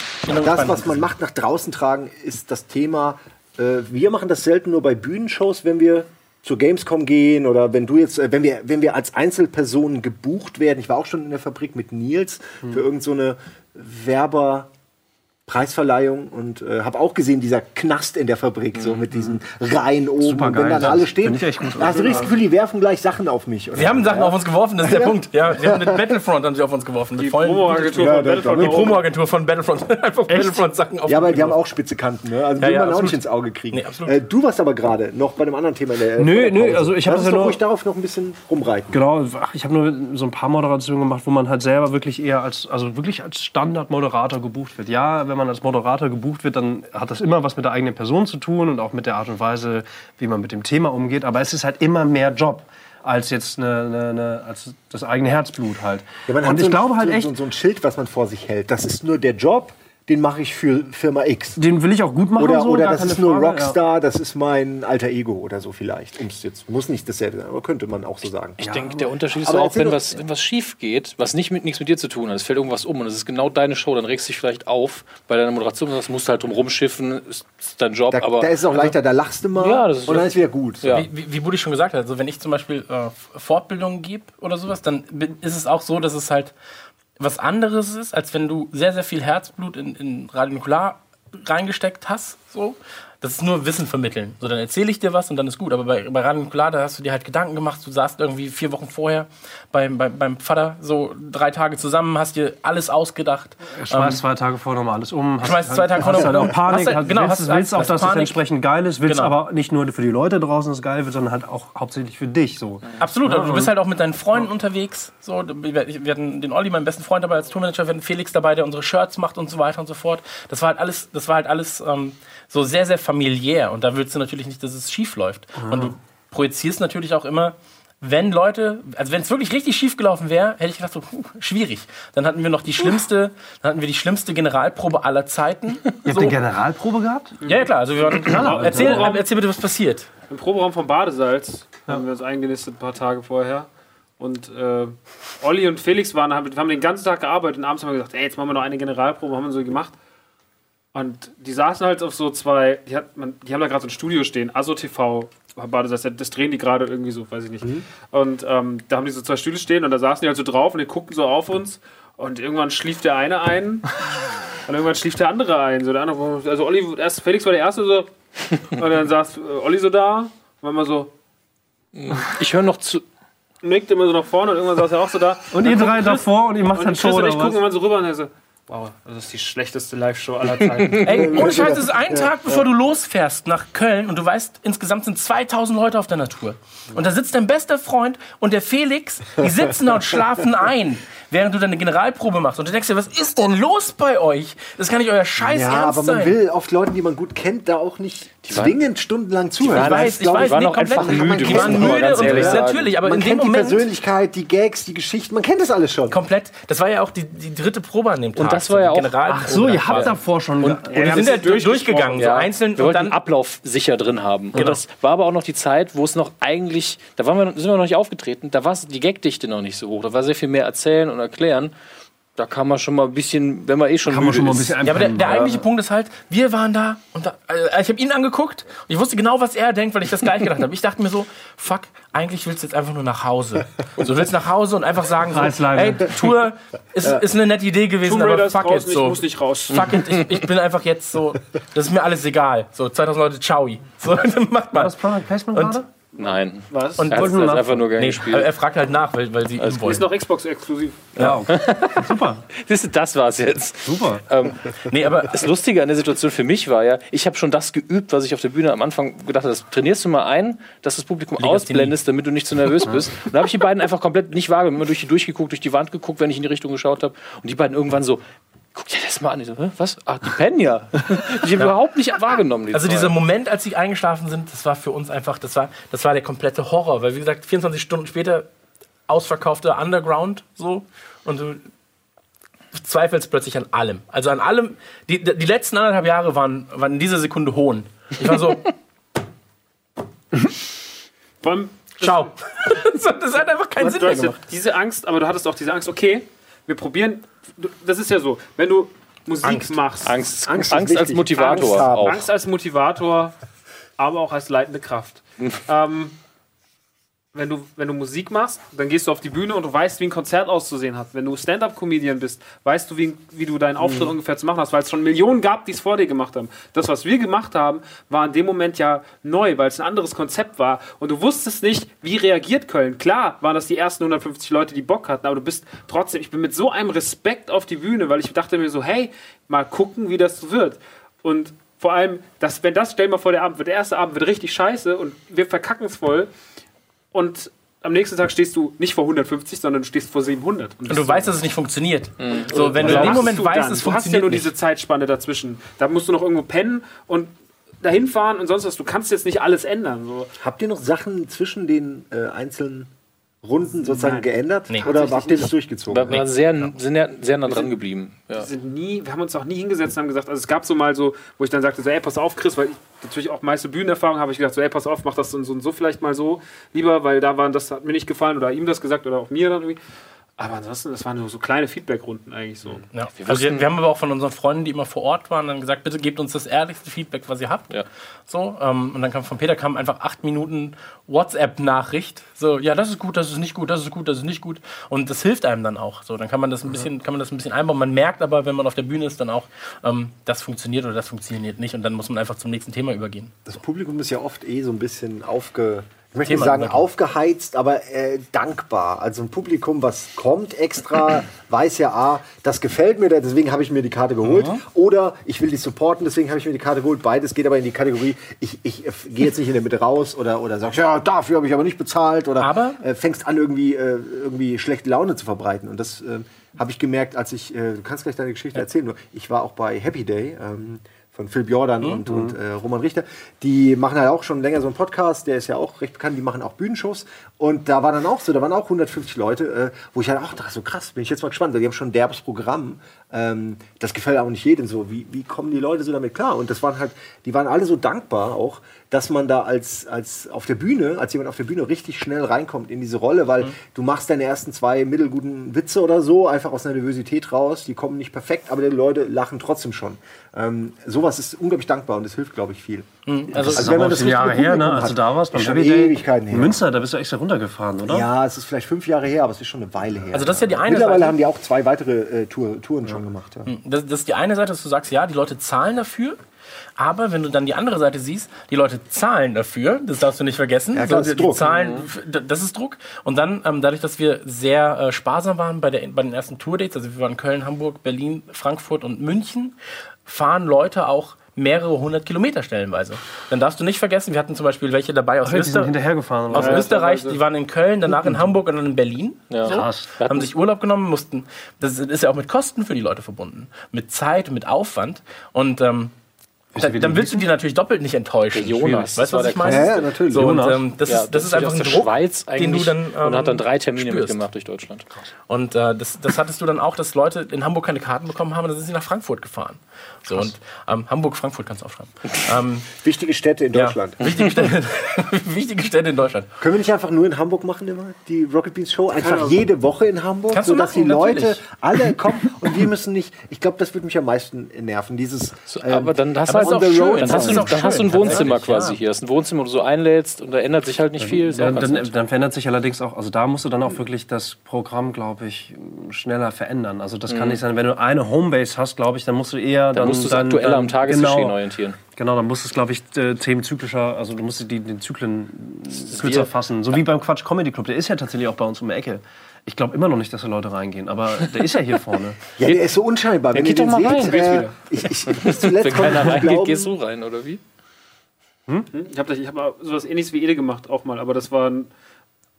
das, was man macht, nach draußen tragen, ist das Thema. Äh, wir machen das selten nur bei Bühnenshows, wenn wir zur Gamescom gehen oder wenn du jetzt, äh, wenn wir, wenn wir als Einzelpersonen gebucht werden. Ich war auch schon in der Fabrik mit Nils für irgend so Werber. Preisverleihung und äh, habe auch gesehen, dieser Knast in der Fabrik, so mit diesen Reihen oben. Super und wenn geil, dann alle stehen, da hast du richtig das Gefühl, die werfen gleich Sachen auf mich. oder? Sie haben Sachen Ja. auf uns geworfen, das ist der Punkt. Ja, sie haben mit Battlefront haben sie auf uns geworfen. Die Promo-Agentur Ja, von Battlefront. Die. Promo-Agentur von Battlefront. Einfach Battlefront-Sachen auf Ja, aber die haben auch spitze Kanten, ne? Also will ja, man auch nicht ins Auge kriegen. Nee. Äh, du warst aber gerade noch bei einem anderen Thema in der Nö, in der nö, also ich hab Lass das uns ja nur- ruhig darauf noch ein bisschen rumreiten. Genau, ach, ich habe nur so ein paar Moderationen gemacht, wo man halt selber wirklich eher als, also wirklich als Standardmoderator gebucht wird. Ja, wenn man als Moderator gebucht wird, dann hat das immer was mit der eigenen Person zu tun und auch mit der Art und Weise, wie man mit dem Thema umgeht. Aber es ist halt immer mehr Job als jetzt eine, eine, eine, als das eigene Herzblut halt. Ja, und ich so, glaube halt echt, so, so ein Schild, was man vor sich hält. Das ist nur der Job, den mache ich für Firma X. den will ich auch gut machen. Oder, so, oder das ist nur Frage, Rockstar, das ist mein alter Ego oder so vielleicht. Um's jetzt muss nicht dasselbe sein, aber könnte man auch so sagen. Ich denke, der Unterschied ist Aber auch, wenn was, wenn was schief geht, was nicht mit, nichts mit dir zu tun hat, es fällt irgendwas um und es ist genau deine Show, dann regst du dich vielleicht auf bei deiner Moderation, das musst du halt drum rumschiffen, ist, ist dein Job, Da, aber da ist es auch leichter, da lachst du mal Ja, das ist- und dann ist wieder gut. Ja. Wie, wie, wie Buddy schon gesagt hat, also wenn ich zum Beispiel äh, Fortbildungen gebe oder sowas, dann ist es auch so, dass es halt was anderes ist, als wenn du sehr, sehr viel Herzblut in, in Radionukular reingesteckt hast. So. Das ist nur Wissen vermitteln. So, dann erzähle ich dir was und dann ist gut. Aber bei, bei Radio Nukular, da hast du dir halt Gedanken gemacht. Du saßt irgendwie vier Wochen vorher beim, beim, beim Vater so drei Tage zusammen, hast dir alles ausgedacht. Schmeißt zwei Tage vorher nochmal alles um. Hast, Schmeißt zwei Tage vorher halt um. auch Panik. Hast halt- hast, genau, willst, hast- willst auch, dass es Panik. entsprechend geil ist. Willst Genau. aber nicht nur für die Leute draußen, dass es geil wird, sondern halt auch hauptsächlich für dich. So. Absolut, aber du bist halt auch mit deinen Freunden unterwegs. So, wir, wir hatten den Olli, meinen besten Freund dabei als Tourmanager, wir hatten Felix dabei, der unsere Shirts macht und so weiter und so fort. Das war halt alles, das war halt alles ähm, so sehr, sehr familiär. Und da willst du natürlich nicht, dass es schief läuft. Und du projizierst natürlich auch immer, wenn Leute, also wenn es wirklich richtig schief gelaufen wäre, hätte ich gedacht, so, puh, schwierig. Dann hatten wir noch die schlimmste, dann hatten wir die schlimmste Generalprobe aller Zeiten. Ihr habt So. eine Generalprobe gehabt? Ja, ja, klar. Also wir waren, erzähl, erzähl bitte, was passiert. Im Proberaum vom Badesalz haben wir uns eingenistet ein paar Tage vorher. Und äh, Olli und Felix waren, haben, wir haben den ganzen Tag gearbeitet und abends haben wir gesagt, ey, jetzt machen wir noch eine Generalprobe, haben wir so gemacht. Und die saßen halt auf so zwei, die, hat man, die haben da gerade so ein Studio stehen, ASO TV, Badesalz, das drehen die gerade irgendwie so, weiß ich nicht. Und ähm, da haben die so zwei Stühle stehen und da saßen die halt so drauf und die guckten so auf uns. Und irgendwann schlief der eine ein und irgendwann schlief der andere ein. So der andere, also Olli, erst Felix war der erste so und dann saß äh, Olli so da und war immer so, ich höre noch zu. nickte immer so nach vorne und irgendwann saß er auch so da. Und ihr drei davor und ihr macht Und dann Chris Show und ich gucken was? immer so rüber und er so, wow, das ist die schlechteste Live-Show aller Zeiten. Ey, ohne Scheiß, es ist ein Tag, bevor du losfährst nach Köln und du weißt, insgesamt sind 2000 Leute auf der Tour. Und da sitzt dein bester Freund und der Felix, die sitzen da und schlafen ein, während du deine Generalprobe machst. Und du denkst dir, was ist denn los bei euch? Das kann nicht euer Scheiß Ja, ernst aber man sein. will oft Leuten, die man gut kennt, da auch nicht zwingend stundenlang zuhören. ich weiß, ich weiß, waren nee, auch einfach komplett. müde, Die waren müde ganz und ehrlich sagen. natürlich, aber man in dem kennt die Moment Persönlichkeit, die Gags, die Geschichten, man kennt das alles schon. komplett. Das war ja auch die, die dritte Probe an dem Tag. Das war ja auch- Ach so, ihr habt davor schon. Und, und wir sind ja durch, durchgegangen, so Ja, einzeln. wir Und wollten dann Ablauf sicher drin haben. Und Genau. das war aber auch noch die Zeit, wo es noch eigentlich, da waren wir, sind wir noch nicht aufgetreten, da war die Gagdichte noch nicht so hoch. Da war sehr viel mehr erzählen und erklären. Da kann man schon mal ein bisschen, wenn man eh schon Kann man schon mal ein bisschen Ja, aber der, der eigentliche Punkt ist halt, wir waren da und da, also ich habe ihn angeguckt und ich wusste genau, was er denkt, weil ich das gleich gedacht habe. Ich dachte mir so, fuck, eigentlich willst du jetzt einfach nur nach Hause. So, du willst nach Hause und einfach sagen so, hey, Tour ist, ist eine nette Idee gewesen, aber fuck it. draußen, ich So. muss nicht raus. Fuck it, ich, ich bin einfach jetzt so, das ist mir alles egal. So, 2000 Leute, ciao. So, dann macht War man. das Product Placement gerade? Nein. Was? Und Er hat das nach- einfach nur nee, gespielt. er fragt halt nach, weil, weil sie ihn ist noch Xbox exklusiv. Ja, okay. Super, Siehst du, das war's jetzt. super. Ähm, Nee, aber das Lustige an der Situation für mich war ja, ich habe schon das geübt, was ich auf der Bühne am Anfang gedacht habe. Das trainierst du mal ein, dass du das Publikum Legasthenie. ausblendest, damit du nicht zu nervös bist. Und da habe ich die beiden einfach komplett nicht wahrgenommen. Immer durch die durchgeguckt, durch die Wand geguckt, wenn ich in die Richtung geschaut habe. Und die beiden irgendwann so, guck dir das mal an. Ich so, Hä, was? Ach, die pennen ja. Ich habe überhaupt nicht wahrgenommen. Die Also zwei. dieser Moment, als sie eingeschlafen sind, das war für uns einfach, das war, das war der komplette Horror, weil wie gesagt, 24 Stunden später ausverkaufter Underground so und du zweifelst plötzlich an allem. Also an allem, die, die letzten anderthalb Jahre waren, waren in dieser Sekunde Hohn. Ich war so, ciao. das hat einfach keinen Sinn mehr gemacht. diese Angst, aber du hattest auch diese Angst, okay, wir probieren. Das ist ja so, wenn du Musik Angst. machst, Angst, Angst Angst, als. Motivator Angst. Angst als Motivator, aber auch als leitende Kraft. ähm, wenn, du, wenn du Musik machst, dann gehst du auf die Bühne und du weißt, wie ein Konzert auszusehen hat. Wenn du Stand-Up-Comedian bist, weißt du, wie, wie du deinen Auftritt ungefähr zu machen hast, weil es schon Millionen gab, die es vor dir gemacht haben. Das, was wir gemacht haben, war in dem Moment ja neu, weil es ein anderes Konzept war. Und du wusstest nicht, wie reagiert Köln. Klar waren das die ersten 150 Leute, die Bock hatten, aber du bist trotzdem, ich bin mit so einem Respekt auf die Bühne, weil ich dachte mir so, hey, mal gucken, wie das wird. Und vor allem, dass, wenn das, stell dir mal vor, der Abend wird, der erste Abend wird richtig scheiße und wir verkacken es voll. Und am nächsten Tag stehst du nicht vor 150, sondern du stehst vor 700. Und du weißt, dass es nicht funktioniert. So, wenn du Was in dem Moment du weißt, dann? es Du hast ja funktioniert nur nicht. diese Zeitspanne dazwischen. Da musst du noch irgendwo pennen und dahin fahren und sonst was. Du kannst jetzt nicht alles ändern. So. Habt ihr noch Sachen zwischen den äh, einzelnen Runden sozusagen Nein. geändert? Nee. Oder habt ihr das durchgezogen? Wir waren sehr, sind ja sehr nah dran geblieben. Ja. Wir sind nie, wir haben uns auch nie hingesetzt und haben gesagt, also es gab so mal so, wo ich dann sagte, so, ey, pass auf, Chris, weil ich natürlich auch meiste Bühnenerfahrung habe ich gedacht, so, ey, pass auf, mach das so und so und so vielleicht mal so lieber, weil da waren, das hat mir nicht gefallen oder ihm das gesagt oder auch mir dann irgendwie. Aber ansonsten, das waren nur so kleine Feedback-Runden eigentlich so. Ja. Also wir, wir haben aber auch von unseren Freunden, die immer vor Ort waren, dann gesagt, bitte gebt uns das ehrlichste Feedback, was ihr habt. Ja. So, ähm, und dann kam von Peter kam einfach acht Minuten WhatsApp-Nachricht. So, ja, das ist gut, das ist nicht gut, das ist gut, das ist nicht gut. Und das hilft einem dann auch. So, dann kann man das ein bisschen, kann man das ein bisschen einbauen. Man merkt aber, wenn man auf der Bühne ist, dann auch, ähm, das funktioniert oder das funktioniert nicht. Und dann muss man einfach zum nächsten Thema übergehen. Das Publikum ist ja oft eh so ein bisschen aufge. Ich möchte Thema nicht sagen aufgeheizt, aber äh, dankbar. Also ein Publikum, was kommt extra, weiß ja, ah, das gefällt mir, deswegen habe ich mir die Karte geholt. Oder ich will die supporten, deswegen habe ich mir die Karte geholt. Beides geht aber in die Kategorie, ich, ich äh, gehe jetzt nicht in der Mitte raus oder, oder sagst, ja, dafür habe ich aber nicht bezahlt. Oder Aber- äh, fängst an, irgendwie, äh, irgendwie schlechte Laune zu verbreiten. Und das äh, habe ich gemerkt, als ich, äh, du kannst gleich deine Geschichte erzählen, nur ich war auch bei Happy Day. Ähm, von Phil Jordan und, und äh, Roman Richter. Die machen halt auch schon länger so einen Podcast, der ist ja auch recht bekannt, die machen auch Bühnenshows. Und da war dann auch so, da waren auch 150 Leute, äh, wo ich halt auch dachte, so krass, bin ich jetzt mal gespannt, weil die haben schon ein derbes Programm. Ähm, das gefällt auch nicht jedem so. Wie, wie kommen die Leute so damit klar? Und das waren halt, die waren alle so dankbar auch, dass man da als, als auf der Bühne, als jemand auf der Bühne richtig schnell reinkommt in diese Rolle, weil du machst deine ersten zwei mittelguten Witze oder so, einfach aus einer Nervosität raus, die kommen nicht perfekt, aber die Leute lachen trotzdem schon. Ähm, sowas ist unglaublich dankbar und das hilft, glaube ich, viel. Also, Also ist wenn man das schon Jahre her, ne? Als du da warst beim. Ewigkeiten her. Münster, da bist du extra runtergefahren, oder? Ja, es ist vielleicht fünf Jahre her, aber es ist schon eine Weile her. Also das ist ja die eine Mittlerweile Seite. haben die auch zwei weitere äh, Tour, Touren schon gemacht. Ja. Das, das ist die eine Seite, dass du sagst, ja, die Leute zahlen dafür. Aber wenn du dann die andere Seite siehst, die Leute zahlen dafür, das darfst du nicht vergessen. Ja, klar, So, das ist die Druck. Zahlen, d- das ist Druck. Und dann, ähm, dadurch, dass wir sehr äh, sparsam waren bei, der, bei den ersten Tourdates, also wir waren Köln, Hamburg, Berlin, Frankfurt und München, fahren Leute auch mehrere hundert Kilometer stellenweise. Dann darfst du nicht vergessen, wir hatten zum Beispiel welche dabei aus, die Öster aus oder? Österreich, die waren in Köln, danach in Hamburg und dann in Berlin. Ja. So Krass. haben sich Urlaub genommen, mussten. Das ist ja auch mit Kosten für die Leute verbunden, mit Zeit, mit Aufwand. Und ähm, dann, dann willst du die natürlich doppelt nicht enttäuschen. Der Jonas, Weißt du, was ich meine? Ja, ja, natürlich. So, und, Jonas. ähm, das, Ja, ist, das ist einfach ein der Druck, Schweiz den du eigentlich dann ähm, und hat dann drei Termine spürst. mitgemacht durch Deutschland. Und äh, das, das hattest du dann auch, dass Leute in Hamburg keine Karten bekommen haben und dann sind sie nach Frankfurt gefahren. So, und ähm, Hamburg, Frankfurt kannst du aufschreiben. ähm, Wichtige Städte in ja, Deutschland. wichtige, Städte, wichtige Städte in Deutschland. Können wir nicht einfach nur in Hamburg machen immer, die Rocket Beans Show? Einfach jede Woche in Hamburg, Kannst sodass machen, die Leute natürlich. alle kommen und wir müssen nicht. Ich glaube, das würde mich am meisten nerven. Dieses. So, ähm, aber dann hast, aber du halt auch on the schön. road. dann hast du, dann hast du ein Wohnzimmer quasi ja. hier. Das ist ein Wohnzimmer, wo du so einlädst und da ändert sich halt nicht viel. Dann, ganz dann, nett. dann verändert sich allerdings auch, also da musst du dann auch wirklich das Programm, glaube ich, schneller verändern. Also das kann nicht sein, wenn du eine Homebase hast, glaube ich, dann musst du eher Dann musst du es aktueller am Tagesgeschehen orientieren. Genau, dann musst du es, glaube ich, äh, themenzyklischer, also du musst die, den Zyklen kürzer fassen. So wie beim Quatsch Comedy Club, der ist ja tatsächlich auch bei uns um die Ecke. Ich glaube immer noch nicht, dass da Leute reingehen, aber der ist ja hier vorne. ja, der ist so unscheinbar. Wenn geht ihr den doch mal seht, rein. äh, ich, ich, ich Wenn keiner reingeht, glauben- gehst du rein, oder wie? Ich habe ich hab mal sowas ähnliches wie Ede gemacht, auch mal, aber das war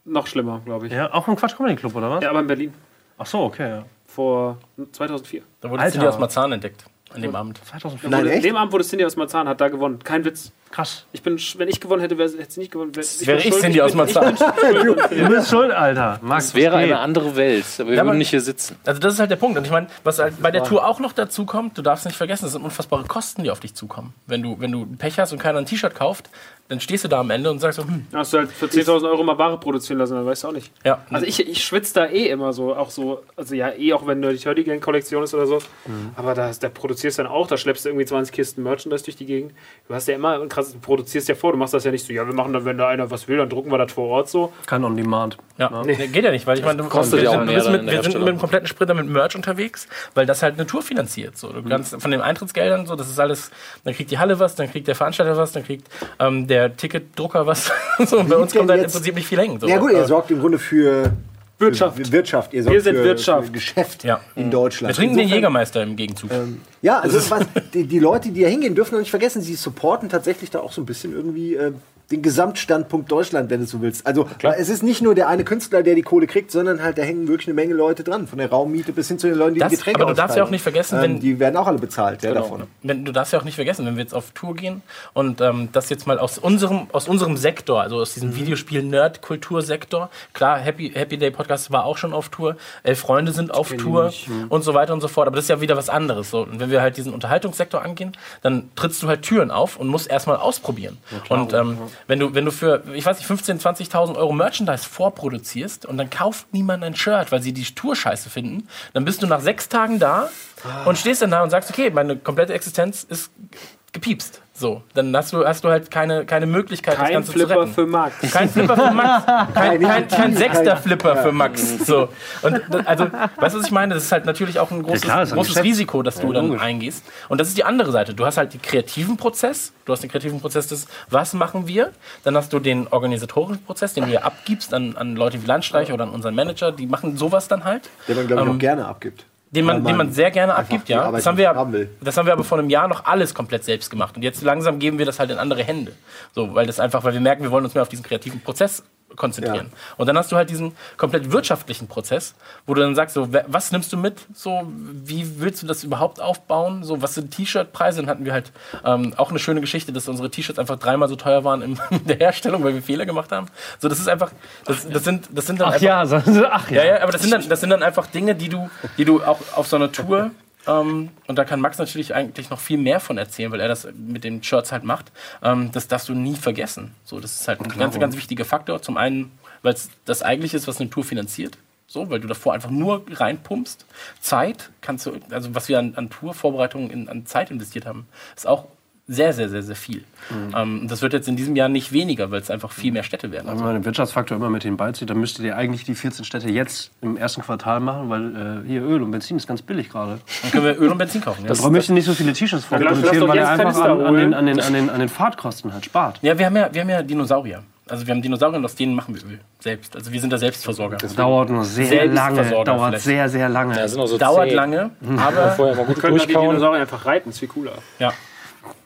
noch schlimmer, glaube ich. Ja. Ja, auch im Quatsch Comedy Club, oder was? aber in Berlin. Ach so, okay, ja. Vor 2004. Da wurdest Alter. du dir aus Marzahn entdeckt an dem Abend. 2004. Nein, Wurde- echt? Dem Abend wurde Cindy aus Marzahn, hat da gewonnen. Kein Witz. Krass. Ich bin, wenn ich gewonnen hätte, wäre- hätte sie nicht gewonnen. Wär, ich Wäre ich Cindy aus Marzahn. Du bist schuld, Alter. Max, Es wäre eine andere Welt, aber wir Ja, würden nicht hier sitzen. Also das ist halt der Punkt. Und ich meine, was halt bei der Tour auch noch dazu kommt, du darfst nicht vergessen, das sind unfassbare Kosten, die auf dich zukommen. Wenn du, wenn du Pech hast und keiner ein T-Shirt kauft, dann stehst du da am Ende und sagst so, hm, Hast du halt für 10.000 Euro mal Ware produzieren lassen, dann weißt du auch nicht. ja. Also ich, ich schwitze da eh immer so, auch so, also ja, eh auch wenn die Turdy Gang Kollektion ist oder so. Aber da, da produzierst du dann auch, da schleppst du irgendwie 20 Kisten Merchandise durch die Gegend. Du hast ja immer ein krasses, du produzierst ja vor, du machst das ja nicht so, ja, wir machen dann, wenn da einer was will, dann drucken wir das vor Ort so. Kein On Demand. Ja, nee, geht ja nicht, weil ich meine, du kostet wir ja auch sind, mehr wir mit, wir sind mit einem kompletten Sprinter mit Merch unterwegs, weil das halt eine Tour finanziert. So, du kannst von den Eintrittsgeldern so, das ist alles, dann kriegt die Halle was, dann kriegt der Veranstalter was, dann kriegt ähm, der Ticketdrucker was. so, und bei uns kommt halt im jetzt- Prinzip nicht viel hängen. So. Ja gut, Äh, ihr sorgt im Grunde für Wirtschaft. Für Wirtschaft. Ihr sorgt Wir sind für, Wirtschaft. Für Geschäft Ja. in wir Deutschland. trinken den Insofern- Jägermeister im Gegenzug. Ja, also was, die, die Leute, die da hingehen, dürfen auch nicht vergessen, sie supporten tatsächlich da auch so ein bisschen irgendwie äh, den Gesamtstandpunkt Deutschland, wenn du so willst. Also es ist nicht nur der eine Künstler, der die Kohle kriegt, sondern halt da hängen wirklich eine Menge Leute dran. Von der Raummiete bis hin zu den Leuten, die Das- die Getränke aber du darfst ja auch nicht vergessen, ähm, wenn- die werden auch alle bezahlt ja, davon. wenn, du darfst ja auch nicht vergessen, wenn wir jetzt auf Tour gehen und ähm, das jetzt mal aus unserem, aus unserem Sektor, also aus diesem Videospiel-Nerd-Kultursektor, klar, Happy, Happy Day Podcast war auch schon auf Tour, Elf Freunde sind auf Tour und so weiter und so fort, aber das ist ja wieder was anderes. So. Und wenn wir halt diesen Unterhaltungssektor angehen, dann trittst du halt Türen auf und musst erstmal ausprobieren. und ähm, wenn, du, wenn du für, ich weiß nicht, 15.000, 20.000 Euro Merchandise vorproduzierst und dann kauft niemand ein Shirt, weil sie die Tour scheiße finden, dann bist du nach sechs Tagen da und stehst dann da und sagst, okay, meine komplette Existenz ist gepiepst. So, dann hast du, hast du halt keine, keine Möglichkeit, das Kein Ganze zu Flipper retten. für Max. Kein Flipper für Max. Kein, kein, kein sechster Flipper für Max. So. Und das- also, weißt du, was ich meine? Das ist halt natürlich auch ein großes, klar, ist ein großes. Risiko, das du dann eingehst. Und das ist die andere Seite. Du hast halt den kreativen Prozess. Du hast den kreativen Prozess des, was machen wir? Dann hast du den organisatorischen Prozess, den du ja abgibst an, an Leute wie Landstreicher oder an unseren Manager. Die machen sowas dann halt. Der man, glaube ich, Ähm, auch gerne abgibt. Den man, den man sehr gerne abgibt, ja. Das haben, wir, haben das haben wir aber vor einem Jahr noch alles komplett selbst gemacht. Und jetzt langsam geben wir das halt in andere Hände. So, weil das einfach, weil wir merken, wir wollen uns mehr auf diesen kreativen Prozess konzentrieren. Ja. Und dann hast du halt diesen komplett wirtschaftlichen Prozess, wo du dann sagst, so, was nimmst du mit? So, wie willst du das überhaupt aufbauen? So, was sind T-Shirt-Preise? Dann hatten wir halt ähm, auch eine schöne Geschichte, dass unsere T-Shirts einfach dreimal so teuer waren in der Herstellung, weil wir Fehler gemacht haben. So, das ist einfach, das, das sind, das sind dann Ach einfach ja, sie, ach ja. ja, ja, aber das sind dann, das sind dann einfach Dinge, die du, die du auch auf so einer Tour, ähm, und da kann Max natürlich eigentlich noch viel mehr von erzählen, weil er das mit den Shirts halt macht, ähm, das darfst du nie vergessen. So, das ist halt ein ganz, ganz wichtiger Faktor. Zum einen, weil es das eigentlich ist, was eine Tour finanziert. So, weil du davor einfach nur reinpumpst. Zeit kannst du, also was wir an, an Tourvorbereitungen in, an Zeit investiert haben, ist auch sehr, sehr, sehr, sehr viel. Ähm, und das wird jetzt in diesem Jahr nicht weniger, weil es einfach viel mehr Städte werden. Wenn man den Wirtschaftsfaktor immer mit hinbeizieht, dann müsstet ihr eigentlich die 14 Städte jetzt im ersten Quartal machen, weil äh, hier Öl und Benzin ist ganz billig gerade. Dann können wir Öl und Benzin kaufen. Ja. Da möchten nicht so viele T-Shirts vorproduzieren, weil er einfach an, an, den, an, den, an, den, an den Fahrtkosten halt spart. Ja, wir haben ja, wir haben ja Dinosaurier. Also wir haben Dinosaurier und aus denen machen wir Öl selbst. Also wir sind da Selbstversorger. Das dauert nur sehr lange. Dauert vielleicht. sehr, sehr lange. Ja, sind auch so Dauert zäh. lange, aber Vorher mal gut Können wir die durchkauen. Dinosaurier einfach reiten, ist viel cooler. ja.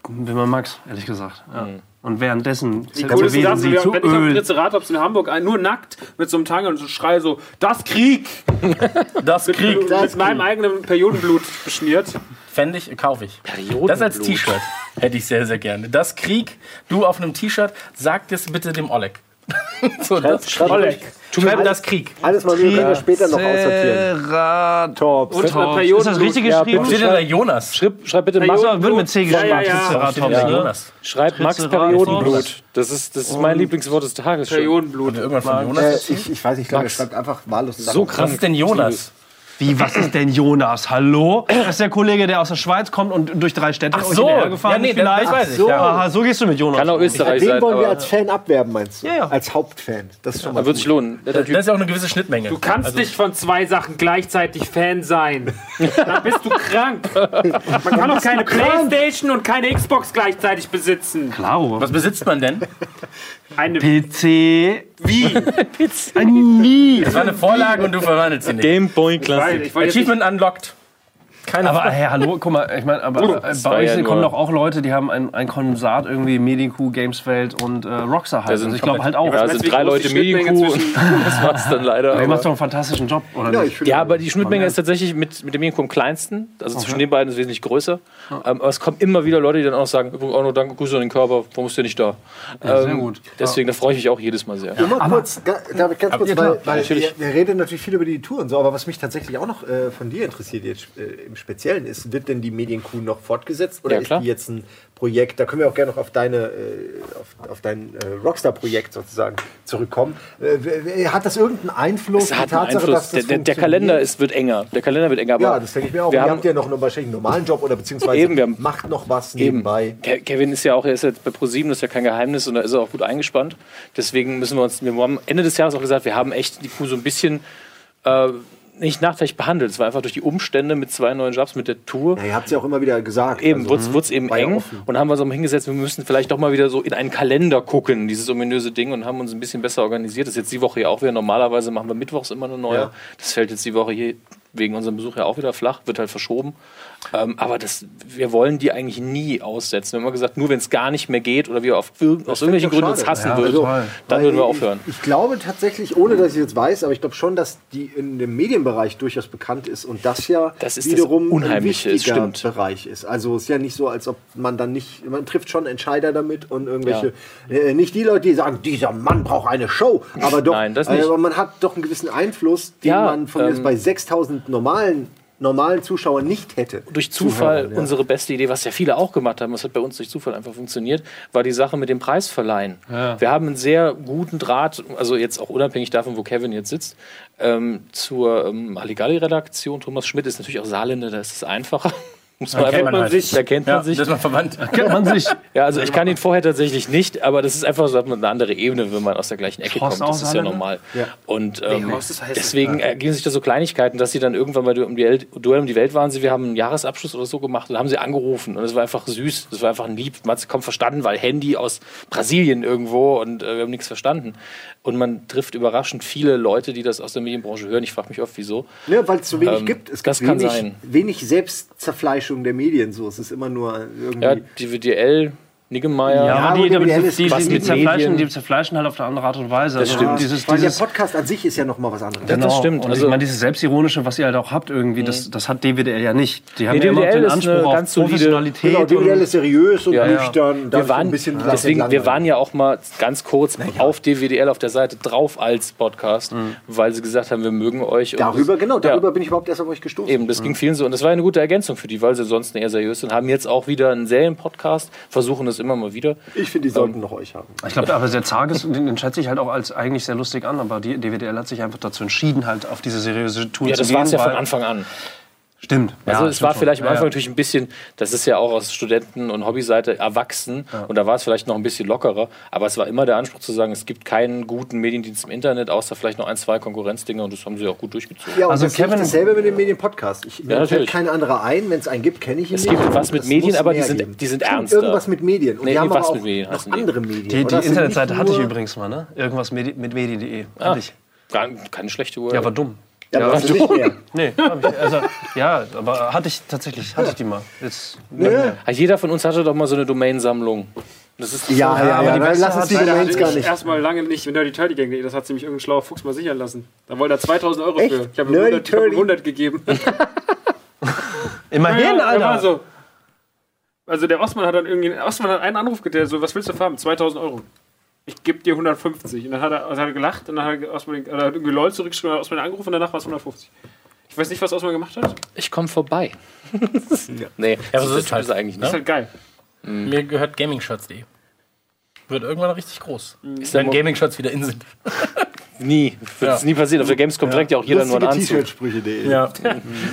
Wilma Max, ehrlich gesagt. Ja. Und währenddessen Die cool ist, dass sie wir, zu wenn ich am Öl. Triceratops in Hamburg ein, nur nackt mit so einem Tangel und so schrei so, das Krieg! Das Mit, Krieg. mit meinem eigenen Periodenblut beschmiert. Fände ich, kaufe ich. Das als T-Shirt hätte ich sehr, sehr gerne. Das Krieg, du auf einem T-Shirt, sag das bitte dem Oleg. so, das, Oleg. Schreib das Krieg. Alles mal wir später noch aussortieren. Triceratops. Und Ist das richtig geschrieben? Steht da Jonas? Schreib, bitte Max, wird mit C geschrieben. Jonas. schreib Max. Periodenblut. Das ist, das ist mein Lieblingswort des Tages. Periodenblut. Irgendwann von Äh, Jonas. ich, ich weiß nicht, ich glaube, er schreibt einfach wahllos. So Was krank. ist denn Jonas? Wie, was ist denn Jonas? Hallo? Das ist der Kollege, der aus der Schweiz kommt und durch drei Städte Ach so. gefahren Ja, nee, ist vielleicht. das weiß ich, so. ja. Aha, so gehst du mit Jonas. Kann auch. Österreich Den sein, wollen wir als Fan abwerben, meinst du? Ja, ja. Als Hauptfan. Das ist schon mal da wird sich lohnen. Das ist ja auch eine gewisse Schnittmenge. Du kannst nicht von zwei Sachen gleichzeitig Fan sein. Dann bist du krank. Man kann auch keine Playstation und keine Xbox gleichzeitig besitzen. Klaro. Was besitzt man denn? Eine PC. Wie? Nie. Das war eine Vorlage und du verwandelst sie nicht. Game Boy Weil Classic. Achievement unlocked. Keine Aber hey, hallo, guck mal, ich meine, aber das bei euch ja kommen doch auch Leute, die haben ein, ein Kondensat irgendwie Medienkuh, Gameswelt und äh, Rockstar halt. sind Also ich glaube halt auch. Ja, weißt sind du, wie drei Leute Medienkuh. zwischen- Das war's dann leider. Du aber- machst doch einen fantastischen Job, oder Ja, nicht? Ja, aber die Schnittmenge ist tatsächlich mit, mit dem Medienkuh am kleinsten. Also zwischen den beiden ist es wesentlich größer. Ähm, aber es kommen immer wieder Leute, die dann auch sagen, übrigens auch nur danke, Grüße an den Körper, warum ist der nicht da? Ja, sehr Ähm, gut. Deswegen, da freue ich mich auch jedes Mal sehr. Nur mal kurz, ga- darf ich ganz kurz, ja, klar. weil, weil Natürlich. wir, wir reden natürlich viel über die Tour und so, aber was mich tatsächlich auch noch äh, von dir interessiert jetzt äh, im Speziellen ist, wird denn die Medienkuh noch fortgesetzt oder Ja, ist die jetzt ein Projekt, da können wir auch gerne noch auf deine, äh, auf, auf dein äh, Rockstar-Projekt sozusagen zurückkommen. Äh, hat das irgendeinen Einfluss? Es hat einen Einfluss. dass Der, das der, der? Kalender ist, wird enger. Der Kalender wird enger. Aber Ja, das denke ich mir auch. Wir Ihr haben, habt ja noch einen, wahrscheinlich normalen Job oder beziehungsweise Eben, wir haben- macht noch was Eben. nebenbei. Ke- Kevin ist ja auch, er ist jetzt bei ProSieben, das ist ja kein Geheimnis und da ist er auch gut eingespannt. Deswegen müssen wir uns, wir haben Ende des Jahres auch gesagt, wir haben echt die Kuh so ein bisschen nicht nachteilig behandelt. Es war einfach durch die Umstände mit zwei neuen Jobs, mit der Tour. Ja, ihr habt es ja auch immer wieder gesagt. Eben, also, wurde es eben eng offen. und haben wir so mal hingesetzt, wir müssen vielleicht doch mal wieder so in einen Kalender gucken, dieses ominöse Ding und haben uns ein bisschen besser organisiert. Das ist jetzt die Woche ja auch wieder. Normalerweise machen wir mittwochs immer eine neue. Ja. Das fällt jetzt die Woche hier wegen unserem Besuch ja auch wieder flach, wird halt verschoben. Ähm, aber das, wir wollen die eigentlich nie aussetzen. Wir haben immer gesagt, nur wenn es gar nicht mehr geht oder wir auf irgend, aus irgendwelchen Gründen uns hassen Ja, würden, total. dann würden wir ich- aufhören. Ich, glaube tatsächlich, ohne dass ich jetzt weiß, aber ich glaube schon, dass die in dem Medienbereich durchaus bekannt ist und das ja Das ist das wiederum Unheimliche, ein wichtiger stimmt. Bereich ist. Also es ist ja nicht so, als ob man dann nicht, man trifft schon Entscheider damit und irgendwelche, äh, nicht die Leute, die sagen, dieser Mann braucht eine Show, aber doch, Nein, das nicht. aber man hat doch einen gewissen Einfluss, den Ja, man von ähm, bei 6000 normalen normalen Zuschauern nicht hätte. durch Zufall Zuhörern, ja. unsere beste Idee, was ja viele auch gemacht haben, das hat bei uns durch Zufall einfach funktioniert, war die Sache mit dem Preisverleihen. Wir haben einen sehr guten Draht, also jetzt auch unabhängig davon, wo Kevin jetzt sitzt, ähm, zur ähm, Halligalli-Redaktion. Thomas Schmidt ist natürlich auch Saarländer, da ist es einfacher. Muss man kennt man halt. sich, da kennt man sich. das ist man verwandt. Kennt man sich. Ja, also ich kann ihn vorher tatsächlich nicht, aber das ist einfach so hat man eine andere Ebene, wenn man aus der gleichen Ecke Horst kommt. Das ist ja normal. Ja. Und ähm, heiß. deswegen ergeben sich da so Kleinigkeiten, dass sie dann irgendwann bei du- um die Welt, Duell um die Welt waren sie, wir haben einen Jahresabschluss oder so gemacht und haben sie angerufen und es war einfach süß, das war einfach ein Lieb, man hat es kaum verstanden, weil Handy aus Brasilien irgendwo und äh, wir haben nichts verstanden. Und man trifft überraschend viele Leute, die das aus der Medienbranche hören. Ich frage mich oft, wieso. Ja, weil es so wenig Ähm, gibt. Es das gibt kann wenig, sein. wenig Selbstzerfleischung der Medien. So, es ist immer nur irgendwie. Ja, die WDL, Niggemeier. Ja, aber die, aber die, die, die, zerfleischen, Medien. die zerfleischen halt auf eine andere Art und Weise. Das stimmt. Dieses, weil dieses, der Podcast an sich ist ja noch mal was anderes. das stimmt. Und Also- ich meine, dieses Selbstironische, was ihr halt auch habt irgendwie, das, das hat DWDL ja nicht. Die haben Nee, ja immer DWDL den ist Anspruch eine auf Professionalität. Genau, DWDL und- ist seriös und Ja, ja. nüchtern. Wir waren, ein bisschen deswegen, wir waren ja auch mal ganz kurz auf DWDL auf der Seite drauf als Podcast, weil sie gesagt haben, wir mögen euch. Darüber, das, genau, ja, darüber bin ich überhaupt erst auf euch gestoßen. Eben, das ging vielen so. Und das war eine gute Ergänzung für die, weil sie sonst eher seriös sind. Haben jetzt auch wieder einen Serienpodcast, versuchen das immer mal wieder. Ich finde, die sollten noch euch haben. Ich glaube, aber der Zages, den, den schätze ich halt auch als eigentlich sehr lustig an, aber die DWDL hat sich einfach dazu entschieden, halt auf diese seriöse Tour Ja, zu das gehen. war es ja von Anfang an. Stimmt. Also ja, es war stimmt vielleicht schon. am Anfang Ja, ja. natürlich ein bisschen, das ist ja auch aus Studenten- und Hobbyseite erwachsen und da war es vielleicht noch ein bisschen lockerer, aber es war immer der Anspruch zu sagen, es gibt keinen guten Mediendienst im Internet, außer vielleicht noch ein, zwei Konkurrenzdinge und das haben sie auch gut durchgezogen. Ja, und Also das Kevin- dasselbe mit dem Medienpodcast. Ich, mir fällt natürlich. keine andere ein. Wenn es einen gibt, kenne ich ihn Es nicht. gibt was mit Medien, aber die sind- geben. die sind ernster. Irgendwas mit Medien. Und Nee, die haben was aber auch mit Medien noch andere Medien. Die, die Internetseite hatte ich übrigens mal, ne? Irgendwas Medi mit medi.de. Ah, keine schlechte Uhr. Ja, war dumm. Ja, aber hast du nicht mehr. Nee, hab ich, also, ja, aber hatte ich tatsächlich, hatte ich die mal. Jetzt, Ja, Ah, Jeder von uns hatte doch mal so eine Domainsammlung. Das ist ja, ja, aber ja die dann beste lass uns hat die Domains gar ich nicht. erstmal lange nicht Nerdy Turdy Gang. Das hat sich mich irgendein schlauer Fuchs mal sichern lassen. Da wollte er 2000 Euro Echt? für. Ich habe ihm Nerdy 100, ich hab ihm Turdy? 100 gegeben. immerhin, Ja, Alter. so. Also der Osman hat dann irgendwie, Osman hat einen Anruf getätigt, so, was willst du haben? 2000 Euro. Ich gebe dir 150. Und dann hat er, also hat er gelacht und dann hat er Osman, den- oder hat irgendwie LOL zurückgeschrieben, hat Osman angerufen und danach war es 150. Ich weiß nicht, was Osman gemacht hat. Ich komme vorbei. nee, Ja, aber so ist das halt. ist eigentlich, Das ist ne? halt geil. Mir gehört GamingShots.de. Wird irgendwann richtig groß. Ist Wenn der GamingShots wieder in sind. Nie. Wird es nie passieren. Auf der Gamescom trägt ja auch jeder nur einen Lustige Anzug. T-Shirt-Sprüche.de. Ja.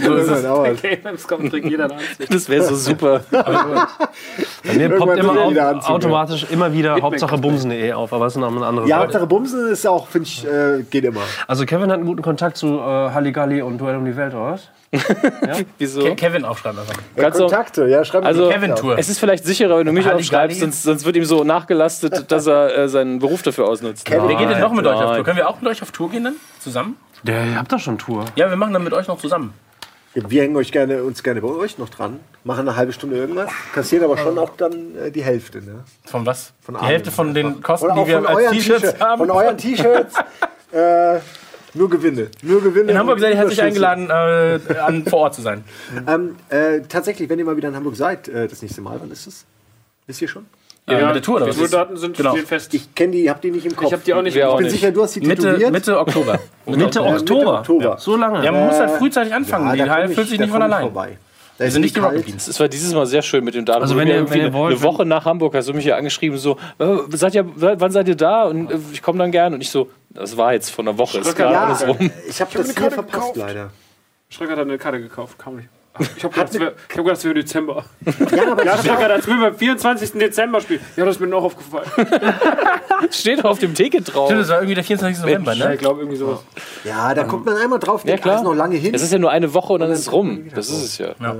So ist es. Okay, es kommt, trägt jeder einen Anzug. Das wäre so super. Bei mir poppt immer wird er au wieder Anzug, automatisch immer wieder Hitman Hauptsache Bumsen.de auf, aber es ist noch eine andere Ja, Sache. Hauptsache Bumsen ist auch, finde ich, äh, geht immer. Also Kevin hat einen guten Kontakt zu äh, Halligalli und Duell um die Welt, oder was? Wieso? Ke- Kevin aufschreiben einfach. Du- Kontakte, ja, schreib Also, die Kevin Tour. Es ist vielleicht sicherer, wenn du mich Halligalli. aufschreibst, sonst, sonst wird ihm so nachgelastet, dass er äh, seinen Beruf dafür ausnutzt. Kevin- Wer geht denn noch mit euch auf nein. Tour? Können wir auch mit euch auf Tour gehen dann? Zusammen? Der, ihr habt doch schon Tour. Ja, wir machen dann mit euch noch zusammen. Wir hängen euch gerne, uns gerne bei euch noch dran, machen eine halbe Stunde irgendwas, kassieren aber schon auch dann äh, die Hälfte. Ne? Von was? Von die. Hälfte von den Kosten, die wir als euren T-Shirts T-Shirts. haben. Von euren T-Shirts. äh, nur Gewinne. Nur Gewinne. in Hamburg seid ihr herzlich eingeladen, äh, an, vor Ort zu sein. Ähm, äh, tatsächlich, wenn ihr mal wieder in Hamburg seid, äh, das nächste Mal, wann ist es? Wisst ihr schon? Ja, mit der Tour oder Die? Tourdaten sind Genau. fest. Ich kenne die, hab die nicht im Kopf. Ich habe die auch nicht. Ich auch bin nicht. sicher, du hast die Mitte, tätowiert. Mitte Oktober. Mitte Oktober. Oktober. Oktober. So lange. Ja, man muss halt Äh, frühzeitig anfangen. Ja, die komm füllt ich- sich nicht von ich allein. Vorbei. Da sind nicht kalt. Rocket Beans. Es war dieses Mal sehr schön mit dem Datum. Also Wir wenn ihr- wenn ihr wollt, eine Woche nach Hamburg hast du mich ja angeschrieben, so, äh, seid ihr, wann seid ihr da? Und äh, ich komme dann gern. Und ich so, das war jetzt von einer Woche. Ist Ja, alles rum. ich habe das eine hier Karte verpasst, gekauft. leider. Schröcker hat eine Karte gekauft, kam nicht. Ich habe gedacht, es wär- ich hab gedacht, es wäre Dezember. Ja, aber Ja, ich Schröcker, das will beim 24. Dezember spielen. Ja, das ist mir noch aufgefallen. Steht auf dem Ticket drauf. Stimmt, das war irgendwie der 24. November, Ja, ne? ich glaube irgendwie sowas. Ja, da guckt man einmal drauf, Ja, ah, klar. ist noch lange hin. Es ist ja nur eine Woche und dann ist es rum. Das ist es ja. Ja.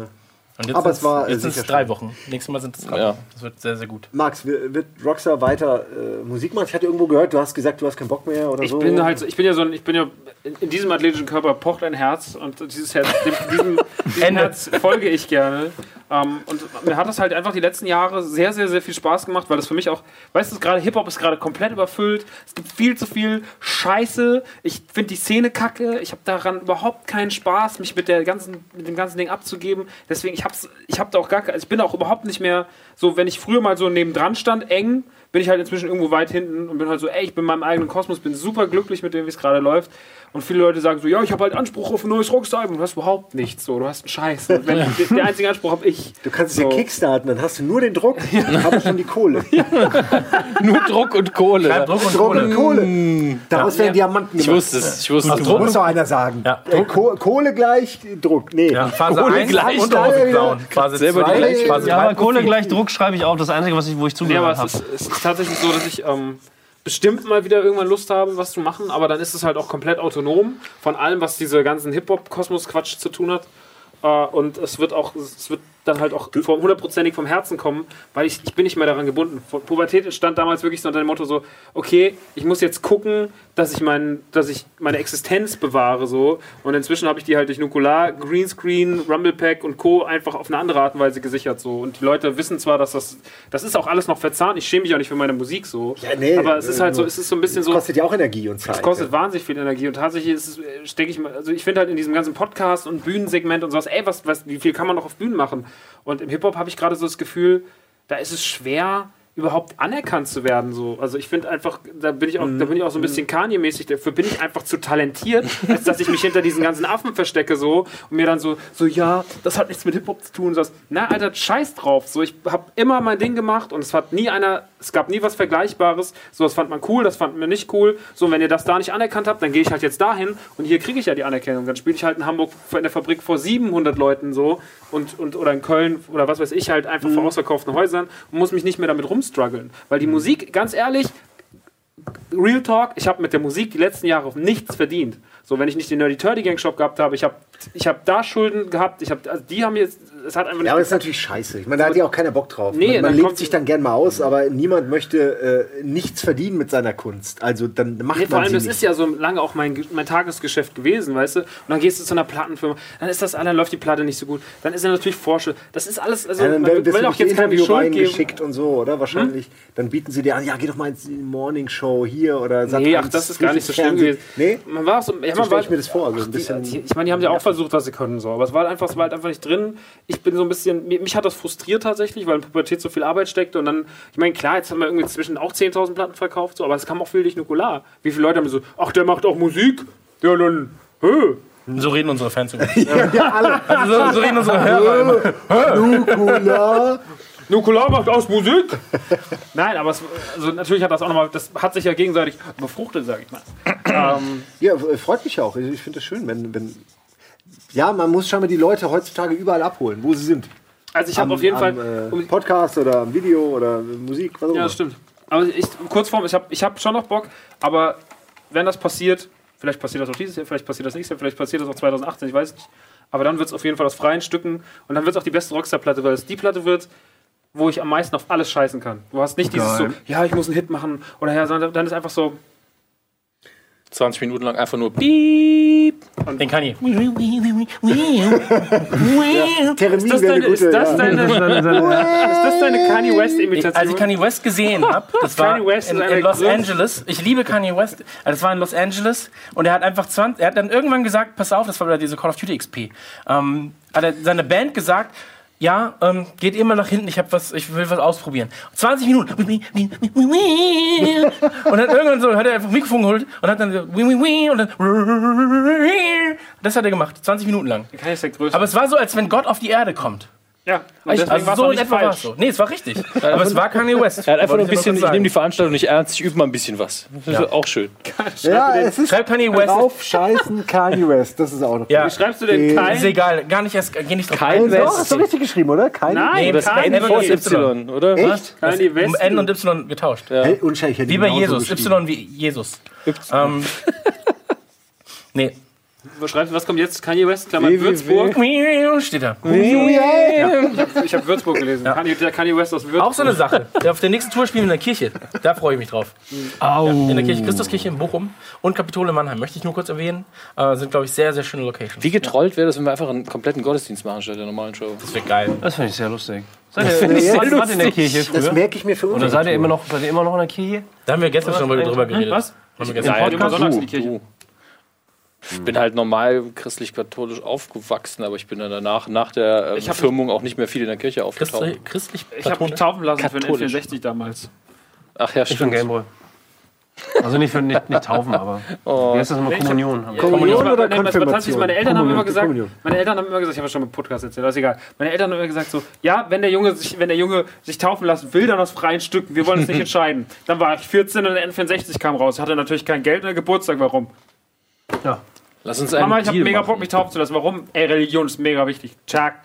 Und jetzt Aber es war, äh, jetzt sind es drei. Wochen. Nächstes Mal sind es drei Ja. Wochen. Das wird sehr, sehr gut. Max, wi- wird Rockstar weiter äh, Musik machen? Ich hatte irgendwo gehört, du hast gesagt, du hast keinen Bock mehr oder Ich so. bin halt, ich bin ja so ein, ich bin ja in, diesem athletischen Körper pocht ein Herz und dieses Herz, diesem, diesem. Herz folge ich gerne. Ähm, und mir hat das halt einfach die letzten Jahre sehr, sehr, sehr viel Spaß gemacht, weil das für mich auch, weißt du, gerade Hip Hop ist gerade komplett überfüllt. Es gibt viel zu viel Scheiße. Ich finde die Szene kacke. Ich habe daran überhaupt keinen Spaß, mich mit der ganzen, mit dem ganzen Ding abzugeben. Deswegen, ich hab's, ich habe da auch gar, also ich bin auch überhaupt nicht mehr so, wenn ich früher mal so nebendran stand, eng, bin ich halt inzwischen irgendwo weit hinten und bin halt so, ey, ich bin in meinem eigenen Kosmos, bin super glücklich mit dem, wie es gerade läuft. Und viele Leute sagen so, ja, ich habe halt Anspruch auf ein neues Rockstar-Album. Du hast überhaupt nichts so, du hast einen Scheiß. Wenn, den, den einzigen Anspruch habe ich. Du kannst es So. ja kickstarten, dann hast du nur den Druck, aber schon die Kohle. Nur Druck und Kohle. Bleib Druck und Druck Kohle. und Kohle. Daraus werden Diamanten Ich gemacht. wusste es. Ich wusste es. muss doch einer sagen. Ja. Äh, Ko Kohle gleich Druck. Nee. Ja, Phase Kohle 1 gleich und ja. klauen. Phase Selber die 2, gleiche- Phase Ja, aber 3. Kohle gleich Druck schreibe ich auch. Das Einzige, was ich, wo ich zugehört es habe. ist, es ist tatsächlich so, dass ich ähm, bestimmt mal wieder irgendwann Lust habe, was zu machen, aber dann ist es halt auch komplett autonom von allem, was diese ganzen Hip-Hop-Kosmos-Quatsch zu tun hat. Äh, und es wird auch, es wird dann halt auch vom, hundertprozentig vom Herzen kommen, weil ich, ich bin nicht mehr daran gebunden. Pubertät stand damals wirklich so unter dem Motto so, okay, ich muss jetzt gucken, dass ich, mein, dass ich meine Existenz bewahre so. Und inzwischen habe ich die halt durch Nukular, Greenscreen, Rumble Pack und Co. einfach auf eine andere Art und Weise gesichert so. Und die Leute wissen zwar, dass das, das ist auch alles noch verzahnt. Ich schäme mich auch nicht für meine Musik so. Ja, nee, aber es ist halt so, es ist so ein bisschen so, kostet ja auch Energie und Zeit. es kostet wahnsinnig viel Energie und tatsächlich ist es, äh, stecke ich mal, also ich finde halt in diesem ganzen Podcast und Bühnensegment und sowas, ey, was, was, wie viel kann man noch auf Bühnen machen? Und im Hip-Hop habe ich gerade so das Gefühl, da ist es schwer, überhaupt anerkannt zu werden. So. Also ich finde einfach, da bin ich auch, da bin ich auch so ein bisschen Kanye-mäßig, dafür bin ich einfach zu talentiert, als dass ich mich hinter diesen ganzen Affen verstecke so und mir dann so, so ja, das hat nichts mit Hip-Hop zu tun. Sowas. Na, Alter, scheiß drauf. So, ich habe immer mein Ding gemacht und es hat nie einer, es gab nie was Vergleichbares. So, das fand man cool, das fand man nicht cool. So, und wenn ihr das da nicht anerkannt habt, dann gehe ich halt jetzt dahin und hier kriege ich ja die Anerkennung. Dann spiele ich halt in Hamburg in der Fabrik vor 700 Leuten so und, und oder in Köln oder was weiß ich halt einfach vor ausverkauften Häusern und muss mich nicht mehr damit rumstruggeln. Weil die Musik, ganz ehrlich, Real Talk, ich habe mit der Musik die letzten Jahre nichts verdient. So, wenn ich nicht den Nerdy Turdy Gang Shop gehabt habe, ich habe ich hab da Schulden gehabt, ich habe, also die haben jetzt, es hat einfach Ja, aber das ist natürlich scheiße. Ich meine, da hat ja auch keiner Bock drauf. Nee, man man kommt- sich dann gern mal aus, aber niemand möchte äh, nichts verdienen mit seiner Kunst. Also dann macht Nee, vor man allem, sie das nicht. ist ja so lange auch mein, mein Tagesgeschäft gewesen, weißt du? Und dann gehst du zu einer Plattenfirma, dann ist das, dann läuft die Platte nicht so gut, dann ist er natürlich Forsche. Das ist alles, also ja, dann man will auch jetzt keine Schuld geben. Hm? reingeschickt und so, oder? Wahrscheinlich. Dann bieten sie dir an, ja, geh doch mal ins Morning Show hier oder Sat. Nee, ach, 1 das ist gar nicht so schlimm gewesen. Nee? Man war auch so, ja, So man stelle ich mir das vor. So ein Die, bisschen die, ich meine, die haben ja auch versucht, was sie können, so. Aber es war einfach, es war halt einfach nicht drin. Ich bin so ein bisschen, mich, hat das frustriert tatsächlich, weil in Pubertät so viel Arbeit steckte. Und dann, ich meine, klar, jetzt haben wir irgendwie zwischen auch 10.000 Platten verkauft, so, aber es kam auch viel durch Nukular. Wie viele Leute haben so, ach, der macht auch Musik? Ja, dann, hö. So reden unsere Fans über. ja, alle. Also so, so reden unsere Hörer immer. Nukula. Nukular macht aus Musik? Nein, aber es, also natürlich hat das auch nochmal, das hat sich ja gegenseitig befruchtet, sag ich mal. ähm, Ja, äh, freut mich auch. Ich finde es schön, wenn, wenn. Ja, man muss scheinbar die Leute heutzutage überall abholen, wo sie sind. also ich habe auf jeden am, Fall, Äh, Podcast oder am Video oder Musik, was auch Ja, immer. das stimmt. Aber ich, kurz vorm, ich habe ich hab schon noch Bock, aber wenn das passiert, vielleicht passiert das auch dieses Jahr, vielleicht passiert das nächstes Jahr, vielleicht passiert das auch 2018, ich weiß nicht. Aber dann wird es auf jeden Fall aus freien Stücken und dann wird es auch die beste Rockstar-Platte, weil es die Platte wird, wo ich am meisten auf alles scheißen kann. Du hast nicht dieses so, ja, ich muss einen Hit machen oder ja, sondern dann ist einfach so, 20 Minuten lang einfach nur Piep. Den kann ich. Termin ist das deine, gute. ist das ja. deine, ist das deine Kanye West-Imitation? Als ich Kanye West gesehen habe, das war in, in Los Angeles. Ich liebe Kanye West. Also Das war in Los Angeles und er hat einfach 20, er hat dann irgendwann gesagt, pass auf, das war wieder diese Call of Duty XP. Ähm, hat er seine Band gesagt, ja, ähm, geht immer nach hinten, ich hab was, ich will was ausprobieren. 20 Minuten. Und dann irgendwann so hat er einfach ein Mikrofon geholt und hat dann und dann das hat er gemacht, 20 Minuten lang. Aber es war so, als wenn Gott auf die Erde kommt. Ja, und deswegen Also so nicht etwa war falsch. es so. Nee, es war richtig. Aber es war Kanye West. Er hat einfach nur ein ich bisschen, ich nehme die. Veranstaltung nicht ernst, ich übe mal ein bisschen was. Das ist auch schön. Ja, es ist Schreib Kanye West. drauf scheißen Kanye West. Das ist auch noch Ja. Wie schreibst du denn Äh, Kai? Ist egal, gar nicht erst, geh nicht drauf Kein ein. Doch, West. hast du richtig geschrieben, oder? Kanye? Nein, Nee, das Kanye N Vor West. Y, oder? Echt? Kanye West. Um N und Y getauscht. Hey, unscheinlich, hätte Wie ich bei Jesus. Y wie Jesus. Ähm, nee. Du, was kommt jetzt? Kanye West, Klammer wie, Würzburg. Steht da. Ich habe Würzburg gelesen. Kanye, der Kanye West aus Würzburg. Auch so eine Sache. Ja, auf der nächsten Tour spielen wir in der Kirche. Da freue ich mich drauf. Au. In der Kirche, Christuskirche in Bochum und Kapitol in Mannheim. Möchte ich nur kurz erwähnen. Äh, sind, glaube ich, sehr, sehr schöne Locations. Wie getrollt wäre das, wenn wir einfach einen kompletten Gottesdienst machen statt der normalen Show? Das wäre geil. Das finde ich sehr lustig. Seid ihr, wart, in der Kirche Das merke ich mir für uns. Oder seid ihr immer noch, seid ihr immer noch in der Kirche? Da haben wir gestern schon mal drüber geredet. Was? Haben wir gestern Nein, immer sonntags in die Kirche. Ich bin halt normal christlich-katholisch aufgewachsen, aber ich bin dann danach, nach der ähm, Ich hab Firmung auch nicht mehr viel in der Kirche aufgetaucht. Christlich, christlich Ich habe mich taufen lassen für den Katholisch. N64 damals. Ach ja, Ich bin stimmt. Gameboy. Also nicht, für, nicht, nicht taufen, aber. Wie heißt das immer? Kommunion. wir. Kommunion oder was Konfirmation? Meine Eltern haben immer gesagt, Kommunion. meine Eltern haben immer gesagt, ich habe das schon im Podcast erzählt, das ist egal. Meine Eltern haben immer gesagt so, ja, wenn der Junge sich, wenn der Junge sich taufen lassen will, dann aus freien Stücken. Wir wollen uns nicht entscheiden. Dann war ich 14 und der N64 kam raus. Ich hatte natürlich kein Geld und der Geburtstag. Warum? Lass uns einen Mama, ich habe Deal mega machen. Bock, mich taufen zu lassen. Warum? Ey, Religion ist mega wichtig. Tschak.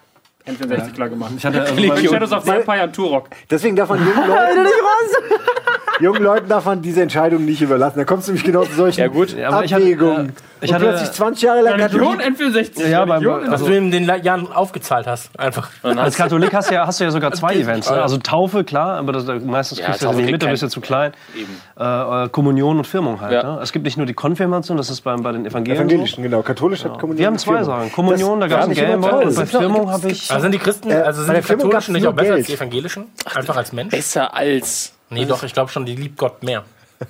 N64 klar gemacht. Ich hatte, also Shadows of Vampire und Turok. Deswegen darf man jungen Leuten, jungen Leuten darf man diese Entscheidung nicht überlassen. Da kommst du nämlich genau zu solchen Ja, gut. Ja, aber ich hatte- Abwägungen. ich Und hatte- plötzlich 20 Jahre lang Religion Katholik. N64. Ja, beim- Religion Was also- du in den Jahren aufgezahlt hast. Einfach. als Katholik hast du ja, hast du ja sogar zwei Events. Ne? Also Taufe, klar, aber das, meistens Ja, kriegst du das nicht mit, da bist du zu klein. Eben. Äh, äh, Kommunion und Firmung halt. Ja. Ne? Es gibt nicht nur die Konfirmation, das ist bei, bei den Evangelien. So. Evangelischen, genau. Katholisch hat Kommunion. Wir haben zwei. Sachen. Kommunion, da gab es immer Gameboy und bei Firmung habe ich. Also sind die Christen, Äh, also sind die Katholischen nicht auch besser als Geld. die Evangelischen? Einfach als Mensch? Besser als. Nee, doch, ich glaube schon, die liebt Gott mehr.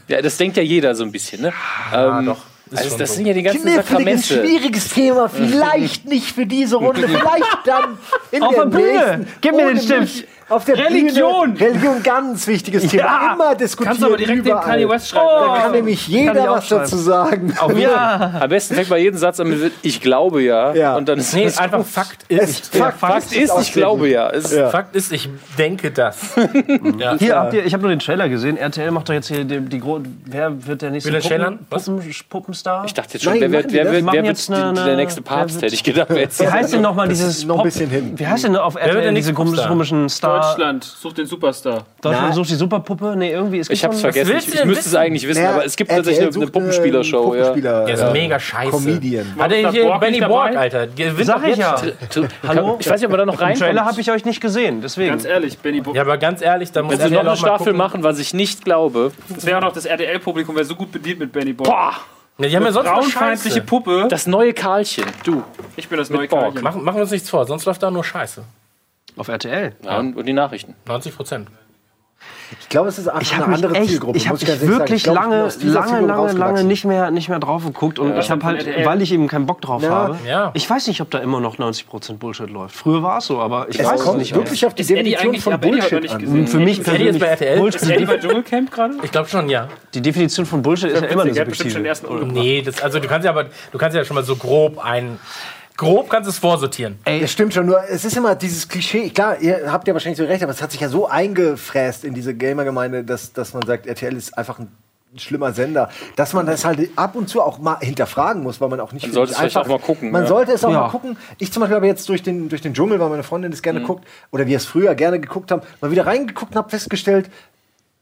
Ja, das denkt ja jeder so ein bisschen, ne? ähm, doch. Ist Also das so. sind ja die ganzen Kniffliges, Sakramente. schwieriges Thema. Vielleicht nicht für diese Runde. Vielleicht dann in Auf der der Bühne. nächsten. Gib mir den Stift. mich. Auf der Religion. Bühne. Religion, ganz wichtiges Thema. Ja. Immer diskutieren. Kannst du aber direkt den überall. Kanye West schreiben. Da kann nämlich jeder was dazu sagen. Ja. Am besten fängt man jeden Satz an mit Ich glaube ja. Ja. Und dann ist Nee, es einfach Fakt ist. Fakt, Fakt ist, ich glaube ja. Es Ja. Fakt ist, ich denke das. ja. Hier habt ihr, ich habe nur den Trailer gesehen. RTL macht doch jetzt hier die, die Wer wird der nächste? Puppen, Puppen, Puppenstar? Ich dachte jetzt schon, Nein, wer, wer, Machen wer wird eine- die- der nächste wer Papst, hätte ich gedacht. Wer Wie heißt denn nochmal dieses noch ein bisschen hin. Wie heißt denn auf RTL nächste diese komischen Star? Deutschland sucht den Superstar. Deutschland Na. sucht die Superpuppe? Nee, irgendwie. Es gibt Ich hab's vergessen. Ich, ich müsste es eigentlich wissen, Ja, aber es gibt RTL tatsächlich eine, eine Puppenspielershow. Ja. Puppenspieler, Der ist äh, mega scheiße. Comedian. Hat er Ist hier Borg Benny? Borg, Alter. Gewinnt Sag ich jetzt ja. Hallo? Ich weiß nicht, ob er da noch rein Trailer habe ich euch nicht gesehen, deswegen. Ganz ehrlich, Benny Bo Ja, aber ganz ehrlich, da muss Wenn sie noch eine Staffel machen, was ich nicht glaube. Das wäre auch noch das RTL-Publikum, wäre so gut bedient mit Benny Bo. Boah, Ja, die haben ja sonst Frauenfeindliche Scheiße. Puppe. das neue Karlchen. Du. ich bin das neue Borg. Karlchen. Machen, machen wir uns nichts vor, sonst läuft da nur Scheiße. Auf RTL. Ja, und, und die Nachrichten. 90 Prozent. Ich glaube, es ist einfach Ich eine andere echt, Zielgruppe. ich habe wirklich Ich glaube, ich bin lange, lange, lange, lange nicht mehr, nicht mehr drauf geguckt und ich habe halt, RTL. weil ich eben keinen Bock drauf Ja. habe. Ja. Ich weiß nicht, ob da immer noch 90% Bullshit läuft. Früher war es so, aber ich Es weiß es nicht mehr. wirklich auf die Ist Definition von Bullshit an. Für mich Ist Eddie jetzt bei RTL? Bullshit, Ist Eddie bei Dschungelcamp gerade? Ich glaube schon, ja. die Definition von Bullshit ist ja immer eine subjektive. Nee, das, also du kannst ja aber, du kannst ja schon mal so grob ein, grob kannst du es vorsortieren. Das stimmt schon, nur es ist immer dieses Klischee. Klar, ihr habt ja wahrscheinlich so recht, aber es hat sich ja so eingefräst in diese Gamer-Gemeinde, dass, dass man sagt, RTL ist einfach ein schlimmer Sender, dass man das halt ab und zu auch mal hinterfragen muss, weil man auch nicht Man sollte es vielleicht auch mal gucken, Man ja. sollte es auch Ja. mal gucken. Ich zum Beispiel habe jetzt durch den, durch den Dschungel, weil meine Freundin das Mhm. gerne guckt, oder wir es früher gerne geguckt haben, mal wieder reingeguckt und habe festgestellt,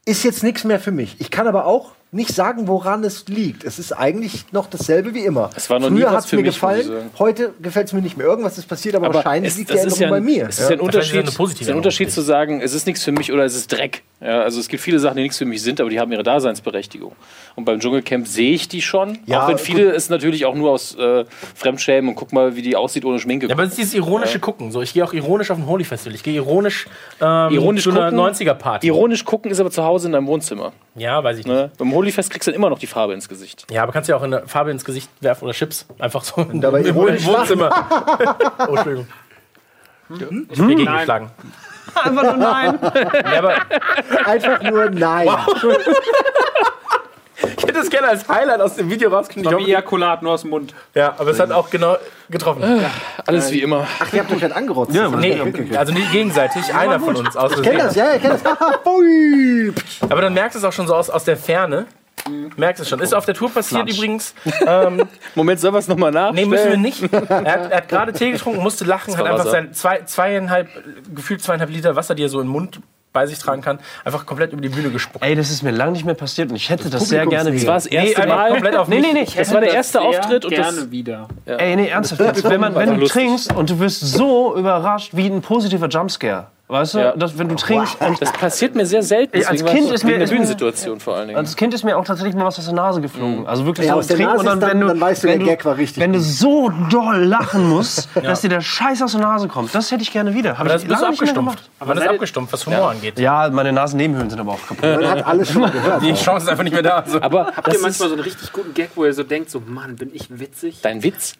ist jetzt nichts mehr für mich. Ich kann aber auch nicht sagen, woran es liegt. Es ist eigentlich noch dasselbe wie immer. Es war noch Früher hat es mir mich, gefallen, heute gefällt es mir nicht mehr. Irgendwas ist passiert, aber, wahrscheinlich es- liegt die Änderung ja bei ein- mir. Es ist ja ein Unterschied, eine positive es ist ein Unterschied zu sagen, es ist nichts für mich oder es ist Dreck. Ja, also es gibt viele Sachen, die nichts für mich sind, aber die haben ihre Daseinsberechtigung. Und beim Dschungelcamp sehe ich die schon. Ja, auch wenn viele es natürlich auch nur aus äh, Fremdschämen und guck mal, wie die aussieht ohne Schminke. Ja, aber es ist dieses ironische Gucken. So, ich gehe auch ironisch auf ein Holy Festival. Ich gehe ironisch, ähm, Ironisch zu einer gucken? 90er-Party. Ironisch gucken ist aber zu Hause in deinem Wohnzimmer. Ja, weiß ich nicht. Ne? Beim Holyfest kriegst du dann immer noch die Farbe ins Gesicht. Ja, aber kannst ja auch eine Farbe ins Gesicht werfen oder Chips. Einfach so in, dabei im, Wohnzimmer. oh, Entschuldigung. Ich bin gegen geschlagen. Einfach nur nein. Ja, aber Einfach nur nein. Ich hätte es gerne als Highlight aus dem Video rausgenommen. War wie Ejakulat, nur aus dem Mund. Ja, aber es hat auch genau getroffen. Alles wie immer. Ach, ihr habt euch halt angerotzt. Ja, Nee, ich also nicht gegenseitig, einer von uns aus Ich kenn das, ja, ich kenn das. Aber dann merkst du es auch schon so aus, aus der Ferne. Merkst es schon. Ist auf der Tour passiert Flatsch. übrigens. Ähm, Moment, sollen wir es nochmal nachstellen? nee, müssen wir nicht. Er hat, er hat gerade Tee getrunken, musste lachen, hat einfach sein zwei, zweieinhalb, gefühlt zweieinhalb Liter Wasser, die er so im Mund bei sich tragen kann, einfach komplett über die Bühne gespuckt. Ey, das ist mir lange nicht mehr passiert und ich hätte das, sehr gerne Publikumsnähe. Das war das wieder. erste einfach Mal. komplett auf Nee, nee, nee. Das war der erste Auftritt und gerne das, wieder. Ey, nee, ernsthaft jetzt. Wenn, man, wenn du trinkst und du wirst so überrascht wie ein positiver Jumpscare. Weißt du, Ja. dass, wenn du trinkst und das passiert mir sehr selten. Als Kind ist mir- der ist mir- Bühnensituation vor allen Dingen. Als Kind ist mir auch tatsächlich mal was aus der Nase geflogen. Also wirklich Ja, so aus der trinken Nase und dann, ist dann- wenn du, dann weißt du, wenn der Gag war richtig Wenn du so doll lachen musst, dass dir der Scheiß aus der Nase kommt, das hätte ich gerne wieder. Hab Aber das du mehr abgestumpft. Man ist seid ihr- abgestumpft, was Humor angeht. Ja, meine Nasennebenhöhlen sind aber auch kaputt. Man hat alles schon mal gehört. Die Chance ist einfach nicht mehr da. So. aber Habt das ihr ist manchmal so einen richtig guten Gag, wo ihr so denkt, so, Mann, bin ich witzig? dein Witz.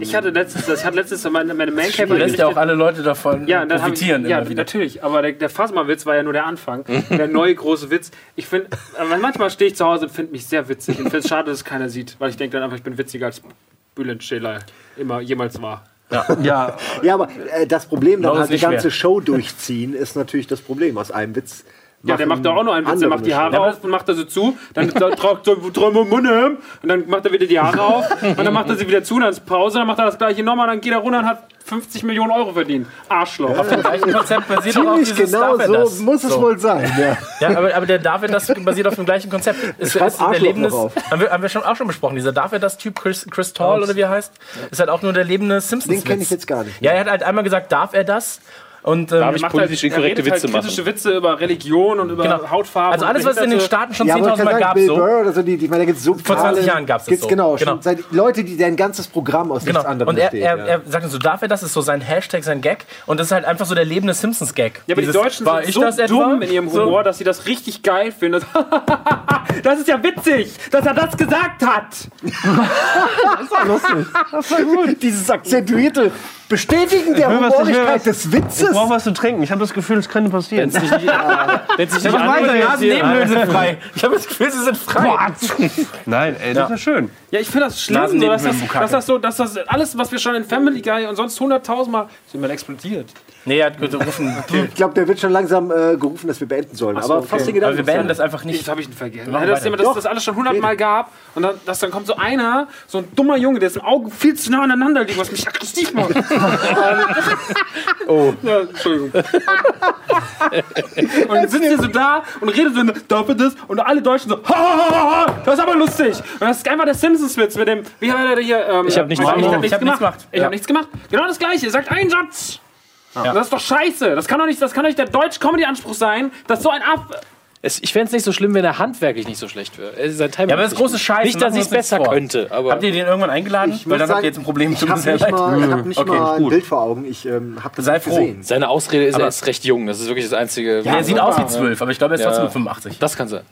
Ich hatte letztens, hatte letztens meine, meine Du Mancamper lässt ja auch alle Leute davon Ja, profitieren ja immer wieder. Natürlich. Aber der, der Phasma-Witz war ja nur der Anfang. der neue große Witz. Ich finde, manchmal stehe ich zu Hause und finde mich sehr witzig. Und finde es schade, dass es keiner sieht. Weil ich denke dann einfach, ich bin witziger als Bülent Scheler immer jemals war. Ja, Ja, aber äh, das Problem, dann halt die ganze schwer. Show durchziehen, ist natürlich das Problem. Aus einem Witz. Ja, der macht da auch nur einen Witz. Der macht die Haare auf und macht er sie zu. Dann tragt er Munde und dann macht er wieder die Haare auf. Und dann macht er sie wieder zu. Und dann ist Pause. Dann macht er das gleiche nochmal. Dann geht er runter und hat 50 Millionen Euro verdient. Arschloch. Auf dem gleichen Konzept basiert auch auf dieses genau er so das. muss es So. wohl sein. Ja. Ja, aber, aber der Darf er das basiert auf dem gleichen Konzept. Ist, ist noch auf. haben wir, haben wir schon, auch schon besprochen. Dieser Darf er das Typ Chris, Chris Tall oder wie er heißt, ist halt auch nur der lebende Simpsons. Den kenne ich jetzt gar nicht. Ja, er hat halt einmal gesagt, darf er das? Und ähm, Darf ich macht politisch halt, inkorrekte redet halt Witze machen? kritische Witze über Religion und über Genau. Hautfarbe. also alles, was es in den. Staaten schon Ja, aber ich 10.000 kann Mal sagen, gab, Bill so. Burr oder so, die, die, ich meine, da gibt's so Vor 20 Zahlen, Jahren gab's das gibt's so. Genau, Genau. Schon seit, Leute, die deren ganzes Programm aus Genau. nichts anderem Und er, besteht. er, ja. er sagt dann so, darf er das? Ist so sein Hashtag, sein Gag. Und das ist halt einfach so der lebende Simpsons-Gag. Ja, aber Dieses, die Deutschen war sind ich so das etwa? dumm in ihrem Humor, dass sie das richtig geil finden. das ist ja witzig, dass er das gesagt hat. Dieses akzentuierte Bestätigen der will ich Humorigkeit was- des ich Witzes. brauche was zu trinken. Ich habe das Gefühl, es könnte passieren. Wenn es nicht, wenn's sich nicht weiter, anhört, Nasennebenhöhlen sind frei. Ich habe das Gefühl, sie sind frei. Nein, ey, das ist schön. Ja, ich finde das schlimm, so, dass, das, dass das so, dass das alles, was wir schon in Family Guy und sonst hunderttausendmal, ist immer explodiert. Nee, er hat gerufen. Ich glaube, der wird schon langsam äh, gerufen, dass wir beenden sollen. so, aber okay. fast den Aber wir beenden das einfach nicht. Das habe ich nicht vergessen. machen Das, dass das alles schon hundertmal gab und dann, dass dann kommt so einer, so ein dummer Junge, der ist im Auge viel zu nah aneinander liegt, was mich aggressiv macht. Ja, Entschuldigung. und dann sitzt ihr so da und redet so, darf das? Und alle Deutschen so, ha, ha, ha, ha, das ist aber lustig. Und das ist einfach der Simpsons-Witz mit dem, wie hat er hier? Ähm, Ich hab nichts ich hab Ich hab nichts gemacht. Ich hab nichts gemacht. Genau das Gleiche. Er sagt einen Satz. Das ist doch scheiße. Das kann doch nicht, das kann doch nicht der Deutsch-Comedy-Anspruch sein, dass so ein Ab... Es, ich fände es nicht so schlimm, wenn er handwerklich nicht so schlecht wäre. Er- Sein Timing Ja, aber das ist große Scheiß. Nicht, dass ich es besser könnte, aber. Habt ihr den irgendwann eingeladen? Ich Weil dann habt sagen, ihr jetzt ein Problem. Ich habe sehr nicht mal, ich hab nicht Okay, mal ein gut. Bild vor Augen. Ich ähm, habe das Sei nicht froh. gesehen. Seine Ausrede ist, er ist recht jung. Das ist wirklich das Einzige. Der sieht aus wie 12, aber ich glaube, er ist Ja. trotzdem 85. Das kann sein.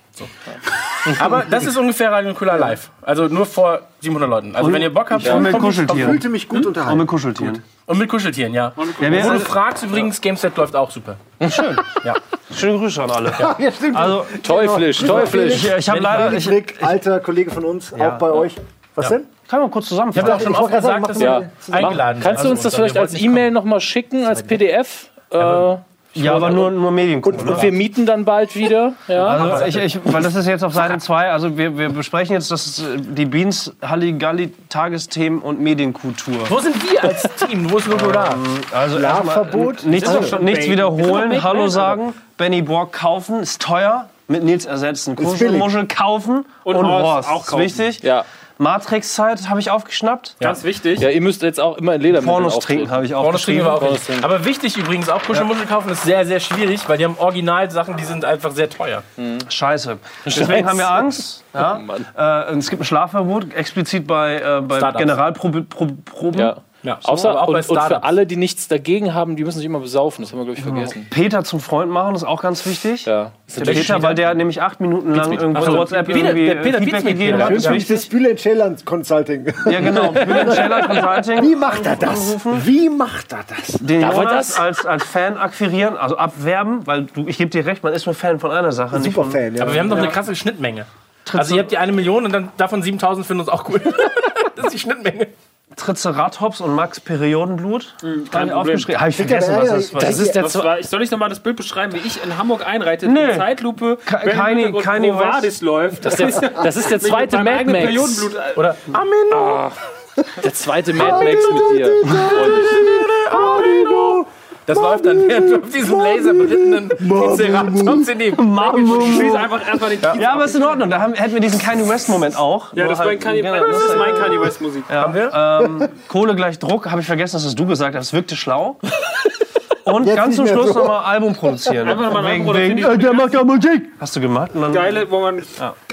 Aber das ist ungefähr Radio Cooler live. Also nur vor 700 Leuten. Also wenn ihr Bock habt, Und mit Kuscheltieren. fühlte mich gut Und unterhalten. mit Kuscheltieren. Und mit Kuscheltieren, ja. Ja, wir, Wo du fragst übrigens, Gameset läuft auch super. schön. Ja. Schöne Grüße an alle. Ja, stimmt. Also, Teuflisch, teuflisch. ich, ich habe leider. Ich, Frick, alter Kollege von uns, auch bei euch. Was denn? kann man kurz Ich habe zusammenfassen. auch schon Ich oft gesagt, dass ihr eingeladen Kannst du uns das Also, vielleicht wir als E-Mail nochmal schicken, als PDF? Äh, Ja, aber nur, nur Medienkunden. und wir mieten dann bald wieder. Ja. Also ich, ich, weil das ist jetzt auf Seite 2, also wir, wir besprechen jetzt das, ist, äh, die Beans, Halligalli, Tagesthemen und Medienkultur. Wo sind wir als Team? Wo ist Logo da? Also Schlafverbot? erstmal, nichts, Ist nichts wiederholen, Hallo sagen, Benny Borg kaufen, ist teuer, mit Nils ersetzen. Kuschelmuschel kaufen und, Und Horst, Horst auch ist kaufen. wichtig. ja. Matrix-Zeit habe ich aufgeschnappt. Ganz wichtig. Ja, ihr müsst jetzt auch immer in Ledermitteln Pornos trinken habe ich Pornos trinken wir auch Pornos nicht. trinken. Aber wichtig übrigens, auch Kuschelmuschel kaufen ist sehr, sehr schwierig, weil die haben Originalsachen, die sind einfach sehr teuer. Scheiße. Deswegen haben wir Angst. Ja? Äh, es gibt ein Schlafverbot, explizit bei, äh, bei Startups. Ja. Ja. Außer, aber auch bei und, und für alle, die nichts dagegen haben, die müssen sich immer besaufen. Das haben wir, glaube ich, vergessen. Peter zum Freund machen, ist auch ganz wichtig. Ja. Der Peter, weil der nämlich acht Minuten lang irgendwo Ach so, WhatsApp Peter- irgendwie der Peter Feedback Beats gegeben hat. Peter. Ist das Bülent Ceylan Consulting. Ja, genau. Scheller Consulting. Wie macht er das? Wie macht er das? Den Darf er Jonas das? als, als Fan akquirieren, also abwerben, weil du, ich gebe dir recht, man ist nur Fan von einer Sache. nicht Super von, Fan, ja. Aber wir haben doch eine krasse Schnittmenge. Also ihr habt die eine Million und dann davon 7000 finden uns auch cool. das ist die Schnittmenge. Triceratops und Max Periodenblut. Kein Hab ich Problem. aufgeschrieben. Habe ich vergessen, was das, was das ist der Das war, ich soll nicht nochmal das Bild beschreiben, wie ich in Hamburg einreite. Nee. Die Zeitlupe, keine- keine Vadis läuft. Das ist der, das ist der zweite Mit Mad Max. Periodenblut. Oder Der zweite Mad Max mit dir. Das läuft dann während du auf diesem laserberittenen Triceratops in die Ich schließe einfach erstmal den Kiez Ja, ab. aber ist in Ordnung. Da haben, hätten wir diesen Kanye West-Moment auch. Ja, das, ein Kanye, genau, das ist mein Kanye West Musik. Ja, ähm, Kohle gleich Druck, habe ich vergessen, dass das du gesagt hast. Es wirkte schlau. Und Jetzt ganz zum Schluss so. nochmal Album produzieren. Einfach nochmal ein Album wegen, produzieren. äh, der macht ja Musik. Hast du gemacht? Und dann Geile, wo man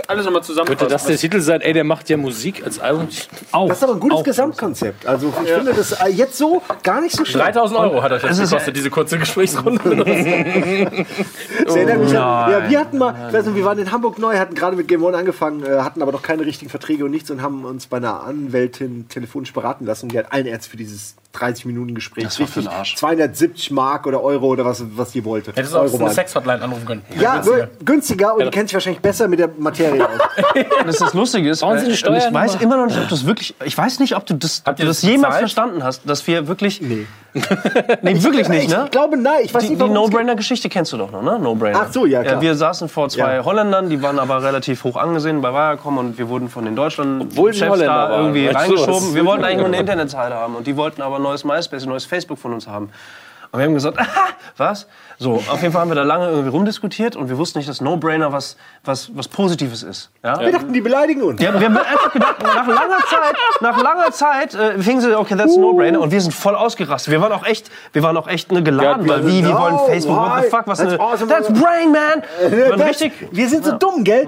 alles nochmal zusammenfasst. Könnte das der Titel sein? Ey, der macht ja Musik als Album. auch. Das ist aber ein gutes auch. Gesamtkonzept. Also ich finde das äh, jetzt so gar nicht so schlecht. 3000 Euro hat euch das ist- gekostet, diese kurze Gesprächsrunde. Das erinnert mich an, ja, wir hatten mal, ich weiß nicht, wir waren in Hamburg neu, hatten gerade mit Game One angefangen, äh, hatten aber noch keine richtigen Verträge und nichts und haben uns bei einer Anwältin telefonisch beraten lassen und die hat allen Ernst für dieses 30 Minuten Gespräch Das war für den Arsch. 270 Mark oder Euro oder was, was die wollte. Hättest du auch eine. Sex-Hotline anrufen können. Ja, Günstiger. günstiger, und die kennt sich wahrscheinlich besser mit der Materie aus. Das ist das Lustige ist, und ich weiß immer noch nicht, ob du es wirklich, ich weiß nicht, ob du das, ob ihr du das das jemals verstanden hast, dass wir wirklich, nee, nee wirklich nicht, ne? Ich glaube, nein, ich weiß Die, nicht, die. No-Brainer-Geschichte kennst du doch noch, ne? No-Brainer. Ach so, ja, klar. wir saßen vor zwei Ja. Holländern, die waren aber relativ hoch angesehen bei Viacom und wir wurden von den Deutschland Obwohl sie Chefs Holländer da irgendwie reingeschoben. Wir wollten eigentlich nur eine Internetseite haben und die wollten aber ein neues MySpace, ein neues Facebook von uns haben. Und wir haben gesagt, aha, was? So, auf jeden Fall haben wir da lange irgendwie rumdiskutiert und wir wussten nicht, dass No-Brainer was, was, was Positives ist. Ja? Wir dachten, die beleidigen uns. Wir haben, wir haben einfach gedacht, nach langer Zeit, nach langer Zeit äh, fingen sie, okay, that's a no-brainer. Und wir sind voll ausgerastet. Wir waren auch echt, wir waren auch echt ne, geladen, Ja, weil wie, wir wollen Facebook, what the fuck, was that's eine, awesome. that's brain, man. Das- richtig, wir sind so dumm, gell?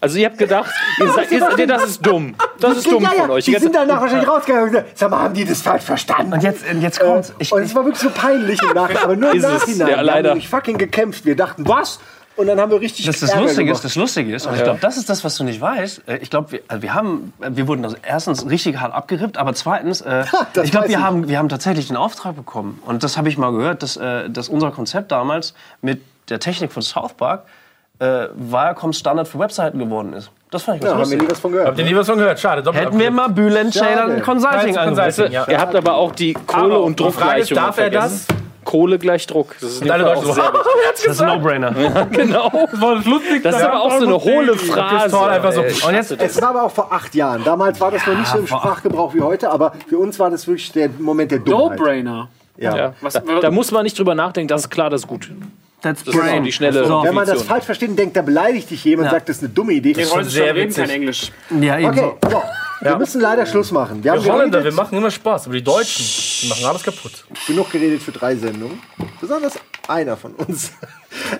Also ihr habt gedacht, ihr seid, ihr, das ist dumm. Das ist dumm ja, ja, von euch. Die sind danach wahrscheinlich rausgegangen und gesagt, sag mal, haben die das falsch verstanden? und jetzt, und jetzt kommt's. Ich, Und es war wirklich so peinlich im Nachhinein, aber nur im Ist es, Nachhinein. ja, wir leider. haben nämlich fucking gekämpft. Wir dachten, was? Und dann haben wir richtig das, das Lustige ist, das Lustige ist, und ich glaube, das ist das, was du nicht weißt. Äh, Ich glaube, wir, also wir haben, wir wurden also erstens richtig hart abgerippt, aber zweitens, äh, ich glaube, wir ich. haben, wir haben tatsächlich den Auftrag bekommen. Und das habe ich mal gehört, dass, äh, dass unser Konzept damals mit der Technik von South Park äh, Viacom Standard für Webseiten geworden ist. Das fand ich ganz Ja, haben wir nie was von gehört. Habt ihr nie was von gehört? Schade. doppelt Hätten wir mal Bülent. Shader Consulting angerufen. ja. Ihr habt aber auch die Kohle- und Druckgleichung darf er das? Kohle gleich Druck. Das ist in alle auch so. Das ist ein No-Brainer. Genau. Das ist aber auch so eine hohle Phrase. Einfach so. Und jetzt, Es war aber auch vor acht Jahren. Damals war das noch nicht so im Sprachgebrauch wie heute, aber für uns war das wirklich der Moment der Dummheit. No-Brainer. Ja. Ja. Da, da muss man nicht drüber nachdenken, das ist klar, das ist gut. That's Das ist auch brain. die schnelle So. Wenn man das falsch versteht und denkt, da beleidigt dich jemand, Ja. sagt, das ist eine dumme Idee. Die heute sehr schon reden witzig. kein Englisch. Ja, eben Okay, so. so. Wir müssen leider Schluss machen. Wir haben wir Holländer, wir machen immer Spaß. Aber die Deutschen, die machen alles kaputt. genug geredet für drei Sendungen. Besonders einer von uns.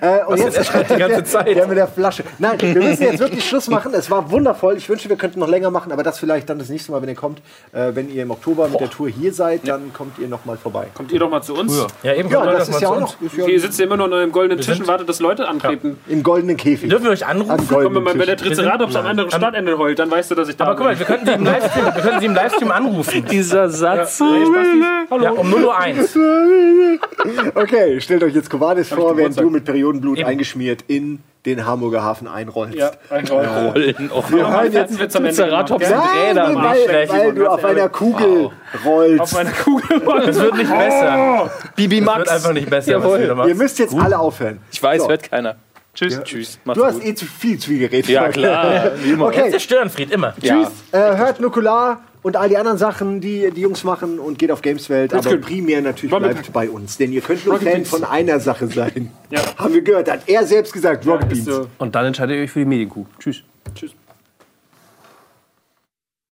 Äh, und jetzt die ganze Zeit? der mit der Flasche. Nein, wir müssen jetzt wirklich Schluss machen. Es war wundervoll. Ich wünsche, wir könnten noch länger machen, aber das vielleicht dann das nächste Mal, wenn ihr kommt. Äh, wenn ihr im Oktober mit der Tour hier seid, dann kommt ihr noch mal vorbei. Kommt ihr doch mal zu uns. Ja, eben. Ja, das mal ist ja zu auch uns. noch ja Hier sitzt ihr immer nur an einem goldenen Tisch und wartet, dass Leute antreten. im goldenen Käfig. Dürfen wir euch anrufen? goldenen Komm, wenn der. Triceratops am anderen Stadtende heult, dann weißt du, dass ich da Aber guck mal, wir könnten sie im Livestream, wir könnten sie im Livestream anrufen. Dieser Satz. Ja, um 0.01 Uhr. Okay, stellt euch jetzt Covadis vor, während du mit Periodenblut Eben. eingeschmiert in den Hamburger Hafen einrollst. Ja, ein Roll. Rollen. Oh, Wir hören jetzt wird's am Ende mit Nein, Rädern. weil, weil du auf einer. Kugel rollst. Auf meine Kugel. Es wird nicht besser. Bibi Es Max. wird einfach nicht besser, was Jawohl. du da Ihr müsst jetzt alle aufhören. Ich weiß, So. hört keiner. Tschüss. Tschüss. Macht's Du hast gut. eh zu viel zu viel geredet. Ja, klar. Wie immer. Okay, Der Störenfried, immer. Ja. tschüss. Äh, hört Nukular und all die anderen Sachen, die die Jungs machen und geht auf Gameswelt. Aber gut. primär natürlich Rocket bleibt bei uns. Denn ihr könnt nur Rocket Fan Beans. von einer Sache sein. Ja. Haben wir gehört. Hat er selbst gesagt. Rocket Beans. so. Und dann entscheidet ihr euch für die Medienkuh. Tschüss. Tschüss.